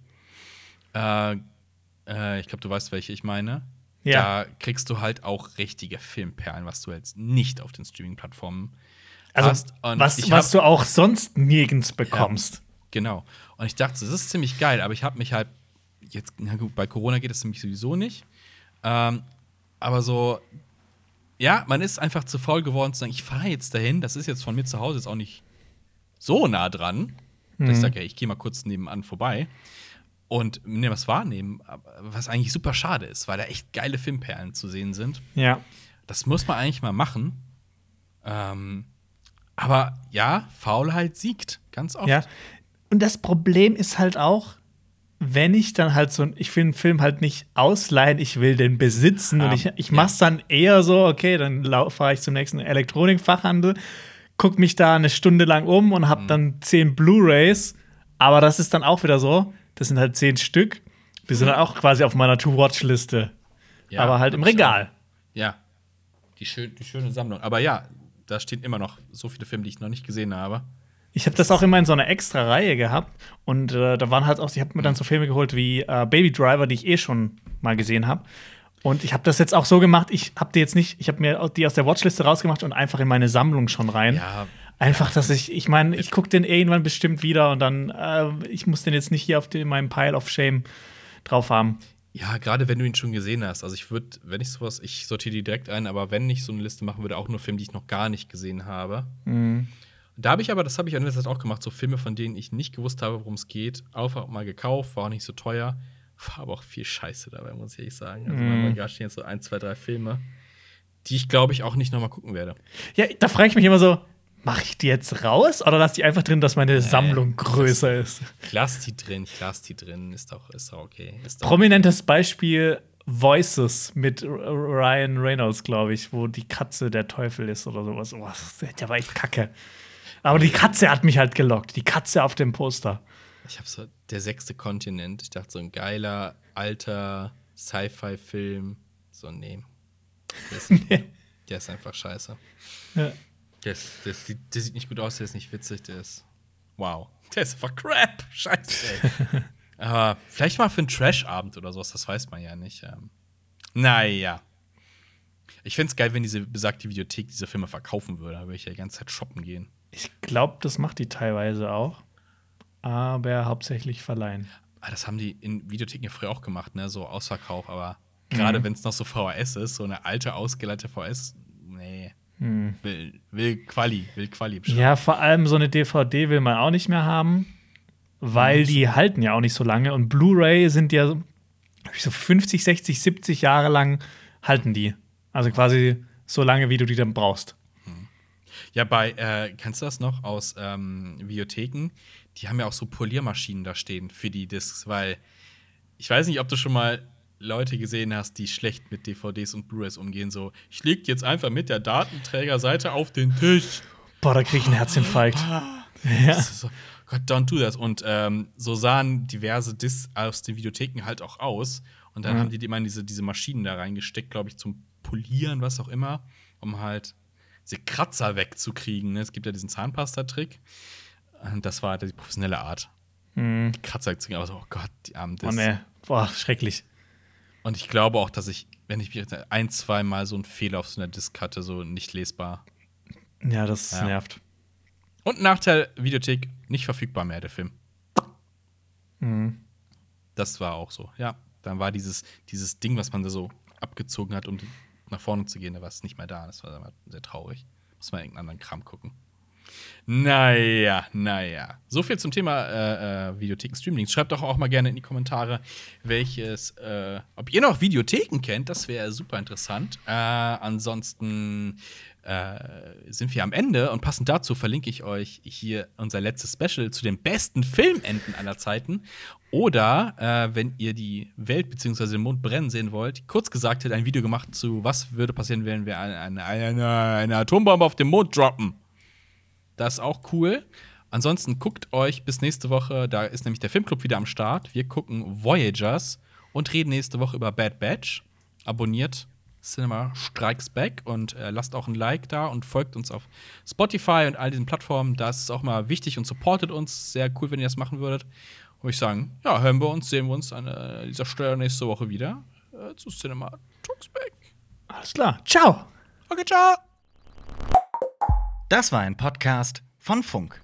Äh, äh, ich glaube, du weißt, welche ich meine.
Ja.
Da kriegst du halt auch richtige Filmperlen, was du jetzt nicht auf den Streaming-Plattformen
Also,
hast. Und
was,
ich
was du auch sonst nirgends bekommst.
Genau. Und ich dachte, das ist ziemlich geil, aber ich habe mich halt jetzt, na gut, bei Corona geht das nämlich sowieso nicht. Ähm, aber so ja, man ist einfach zu faul geworden zu sagen, ich fahre jetzt dahin. Das ist jetzt von mir zu Hause jetzt auch nicht so nah dran. Dass ich sage, ja, ich gehe mal kurz nebenan vorbei und mir was wahrnehmen, was eigentlich super schade ist, weil da echt geile Filmperlen zu sehen sind.
Ja.
Das muss man eigentlich mal machen. Ähm, aber ja, Faulheit siegt ganz oft.
Ja. Und das Problem ist halt auch, wenn ich dann halt so, ich will einen Film halt nicht ausleihen, ich will den besitzen
Ah,
und ich, ich mach's dann eher so, okay, dann fahre ich zum nächsten Elektronikfachhandel, guck mich da eine Stunde lang um und
Mhm.
hab dann zehn Blu-Rays, aber das ist dann auch wieder so, das sind halt zehn Stück, die sind dann auch quasi auf meiner To-Watch-Liste,
Ja,
aber halt im Regal.
Ja. Die, schön, die schöne Sammlung. Aber ja, da stehen immer noch so viele Filme, die ich noch nicht gesehen habe.
Ich habe das auch immer in so einer extra Reihe gehabt und äh, da waren halt auch, ich habe mir dann so Filme geholt wie äh, Baby Driver, die ich eh schon mal gesehen habe. Und ich habe das jetzt auch so gemacht, ich habe die jetzt nicht, ich habe mir die aus der Watchliste rausgemacht und einfach in meine Sammlung schon rein.
Ja,
Einfach, dass ich, ich meine, ich gucke den irgendwann bestimmt wieder und dann, äh, ich muss den jetzt nicht hier auf den, meinem Pile of Shame drauf haben.
Ja, gerade wenn du ihn schon gesehen hast. Also ich würde, wenn ich sowas, ich sortiere die direkt ein, aber wenn ich so eine Liste machen würde, auch nur Filme, die ich noch gar nicht gesehen habe. Da habe ich aber, das habe ich an letzter Zeit auch gemacht, so Filme, von denen ich nicht gewusst habe, worum es geht, einfach mal gekauft, war auch nicht so teuer, war aber auch viel Scheiße dabei, muss ich ehrlich sagen. Also
Mhm.
mm. Regal stehen jetzt so ein, zwei, drei Filme, die ich glaube ich auch nicht nochmal gucken werde.
Ja, da frage ich mich immer so, mache ich die jetzt raus oder lass die einfach drin, dass meine Sammlung größer ist?
Ich lass die drin, ich lass die drin, ist doch, ist doch okay. Ist doch
Prominentes Beispiel Voices mit Ryan Reynolds, glaube ich, wo die Katze der Teufel ist oder sowas. Oh, der war echt kacke. Aber die Katze hat mich halt gelockt. Die Katze auf dem Poster.
Ich habe so der sechste Kontinent. Ich dachte so ein geiler alter Sci-Fi-Film. So nee, der ist, <laughs> der ist einfach scheiße.
Ja.
Der, ist, der, ist, der sieht nicht gut aus, der ist nicht witzig, der ist wow. Der ist einfach Crap. <laughs> Scheiße. Ey. <laughs> Aber vielleicht mal für einen Trash-Abend oder sowas. Das weiß man ja nicht. Ähm, naja. Ich find's geil, wenn diese besagte Videothek diese Filme verkaufen würde. Da würde ich ja die ganze Zeit shoppen gehen.
Ich glaube, das macht die teilweise auch. Aber hauptsächlich verleihen.
Ah, das haben die in Videotheken ja früher auch gemacht, ne? So Ausverkauf, aber gerade wenn es noch so VHS ist, so eine alte, ausgeleitete VHS, nee. Will, will Quali, will Quali bestimmt.
Ja, vor allem so eine DVD will man auch nicht mehr haben, weil die halten ja auch nicht so lange. Und Blu-ray sind ja so so 50, 60, 70 Jahre lang halten die. Also quasi so lange, wie du die dann brauchst.
Ja, bei, äh, kennst du das noch aus ähm, Videotheken? Die haben ja auch so Poliermaschinen da stehen für die Discs, weil ich weiß nicht, ob du schon mal Leute gesehen hast, die schlecht mit DVDs und Blu-rays umgehen. So, ich leg jetzt einfach mit der Datenträgerseite auf den Tisch.
Boah, da krieg ich einen Herzinfarkt.
Ist so, Gott, don't do that. Und ähm, so sahen diverse Discs aus den Videotheken halt auch aus. Und dann haben die immer diese, diese Maschinen da reingesteckt, glaube ich, zum Polieren, was auch immer, um halt diese Kratzer wegzukriegen. Ne? Es gibt ja diesen Zahnpasta-Trick. Und das war halt die professionelle Art. Die Kratzer wegzukriegen. Aber so, oh Gott, die armen
Oh
Discs.
ne, boah, schrecklich.
Und ich glaube auch, dass ich, wenn ich mich ein, zwei Mal so einen Fehler auf so einer Disk hatte, so nicht lesbar.
Ja, das
Ja.
nervt.
Und Nachteil, Videothek, nicht verfügbar mehr, der Film. Das war auch so, ja. Dann war dieses, dieses Ding, was man da so abgezogen hat, um nach vorne zu gehen, da war es nicht mehr da. Das war sehr traurig. Muss man irgendeinen anderen Kram gucken. Naja, naja. So viel zum Thema äh, äh, Videotheken Streaming. Schreibt doch auch mal gerne in die Kommentare, welches, äh, ob ihr noch Videotheken kennt. Das wäre super interessant. Äh, ansonsten äh, sind wir am Ende und passend dazu verlinke ich euch hier unser letztes Special zu den besten Filmenden aller Zeiten. Oder äh, wenn ihr die Welt bzw. den Mond brennen sehen wollt, kurz gesagt, hat ein Video gemacht zu, was würde passieren, wenn wir eine, eine, eine, eine Atombombe auf den Mond droppen. Das ist auch cool. Ansonsten guckt euch bis nächste Woche, da ist nämlich der Filmclub wieder am Start. Wir gucken Voyagers und reden nächste Woche über Bad Batch. Abonniert Cinema Strikes Back und äh, lasst auch ein Like da und folgt uns auf Spotify und all diesen Plattformen. Das ist auch mal wichtig und supportet uns. Sehr cool, wenn ihr das machen würdet. Und ich sagen, ja, hören wir uns, sehen wir uns an äh, dieser Stelle nächste Woche wieder äh, zu Cinema Talks Back.
Alles klar. Ciao.
Okay, ciao.
Das war ein Podcast von Funk.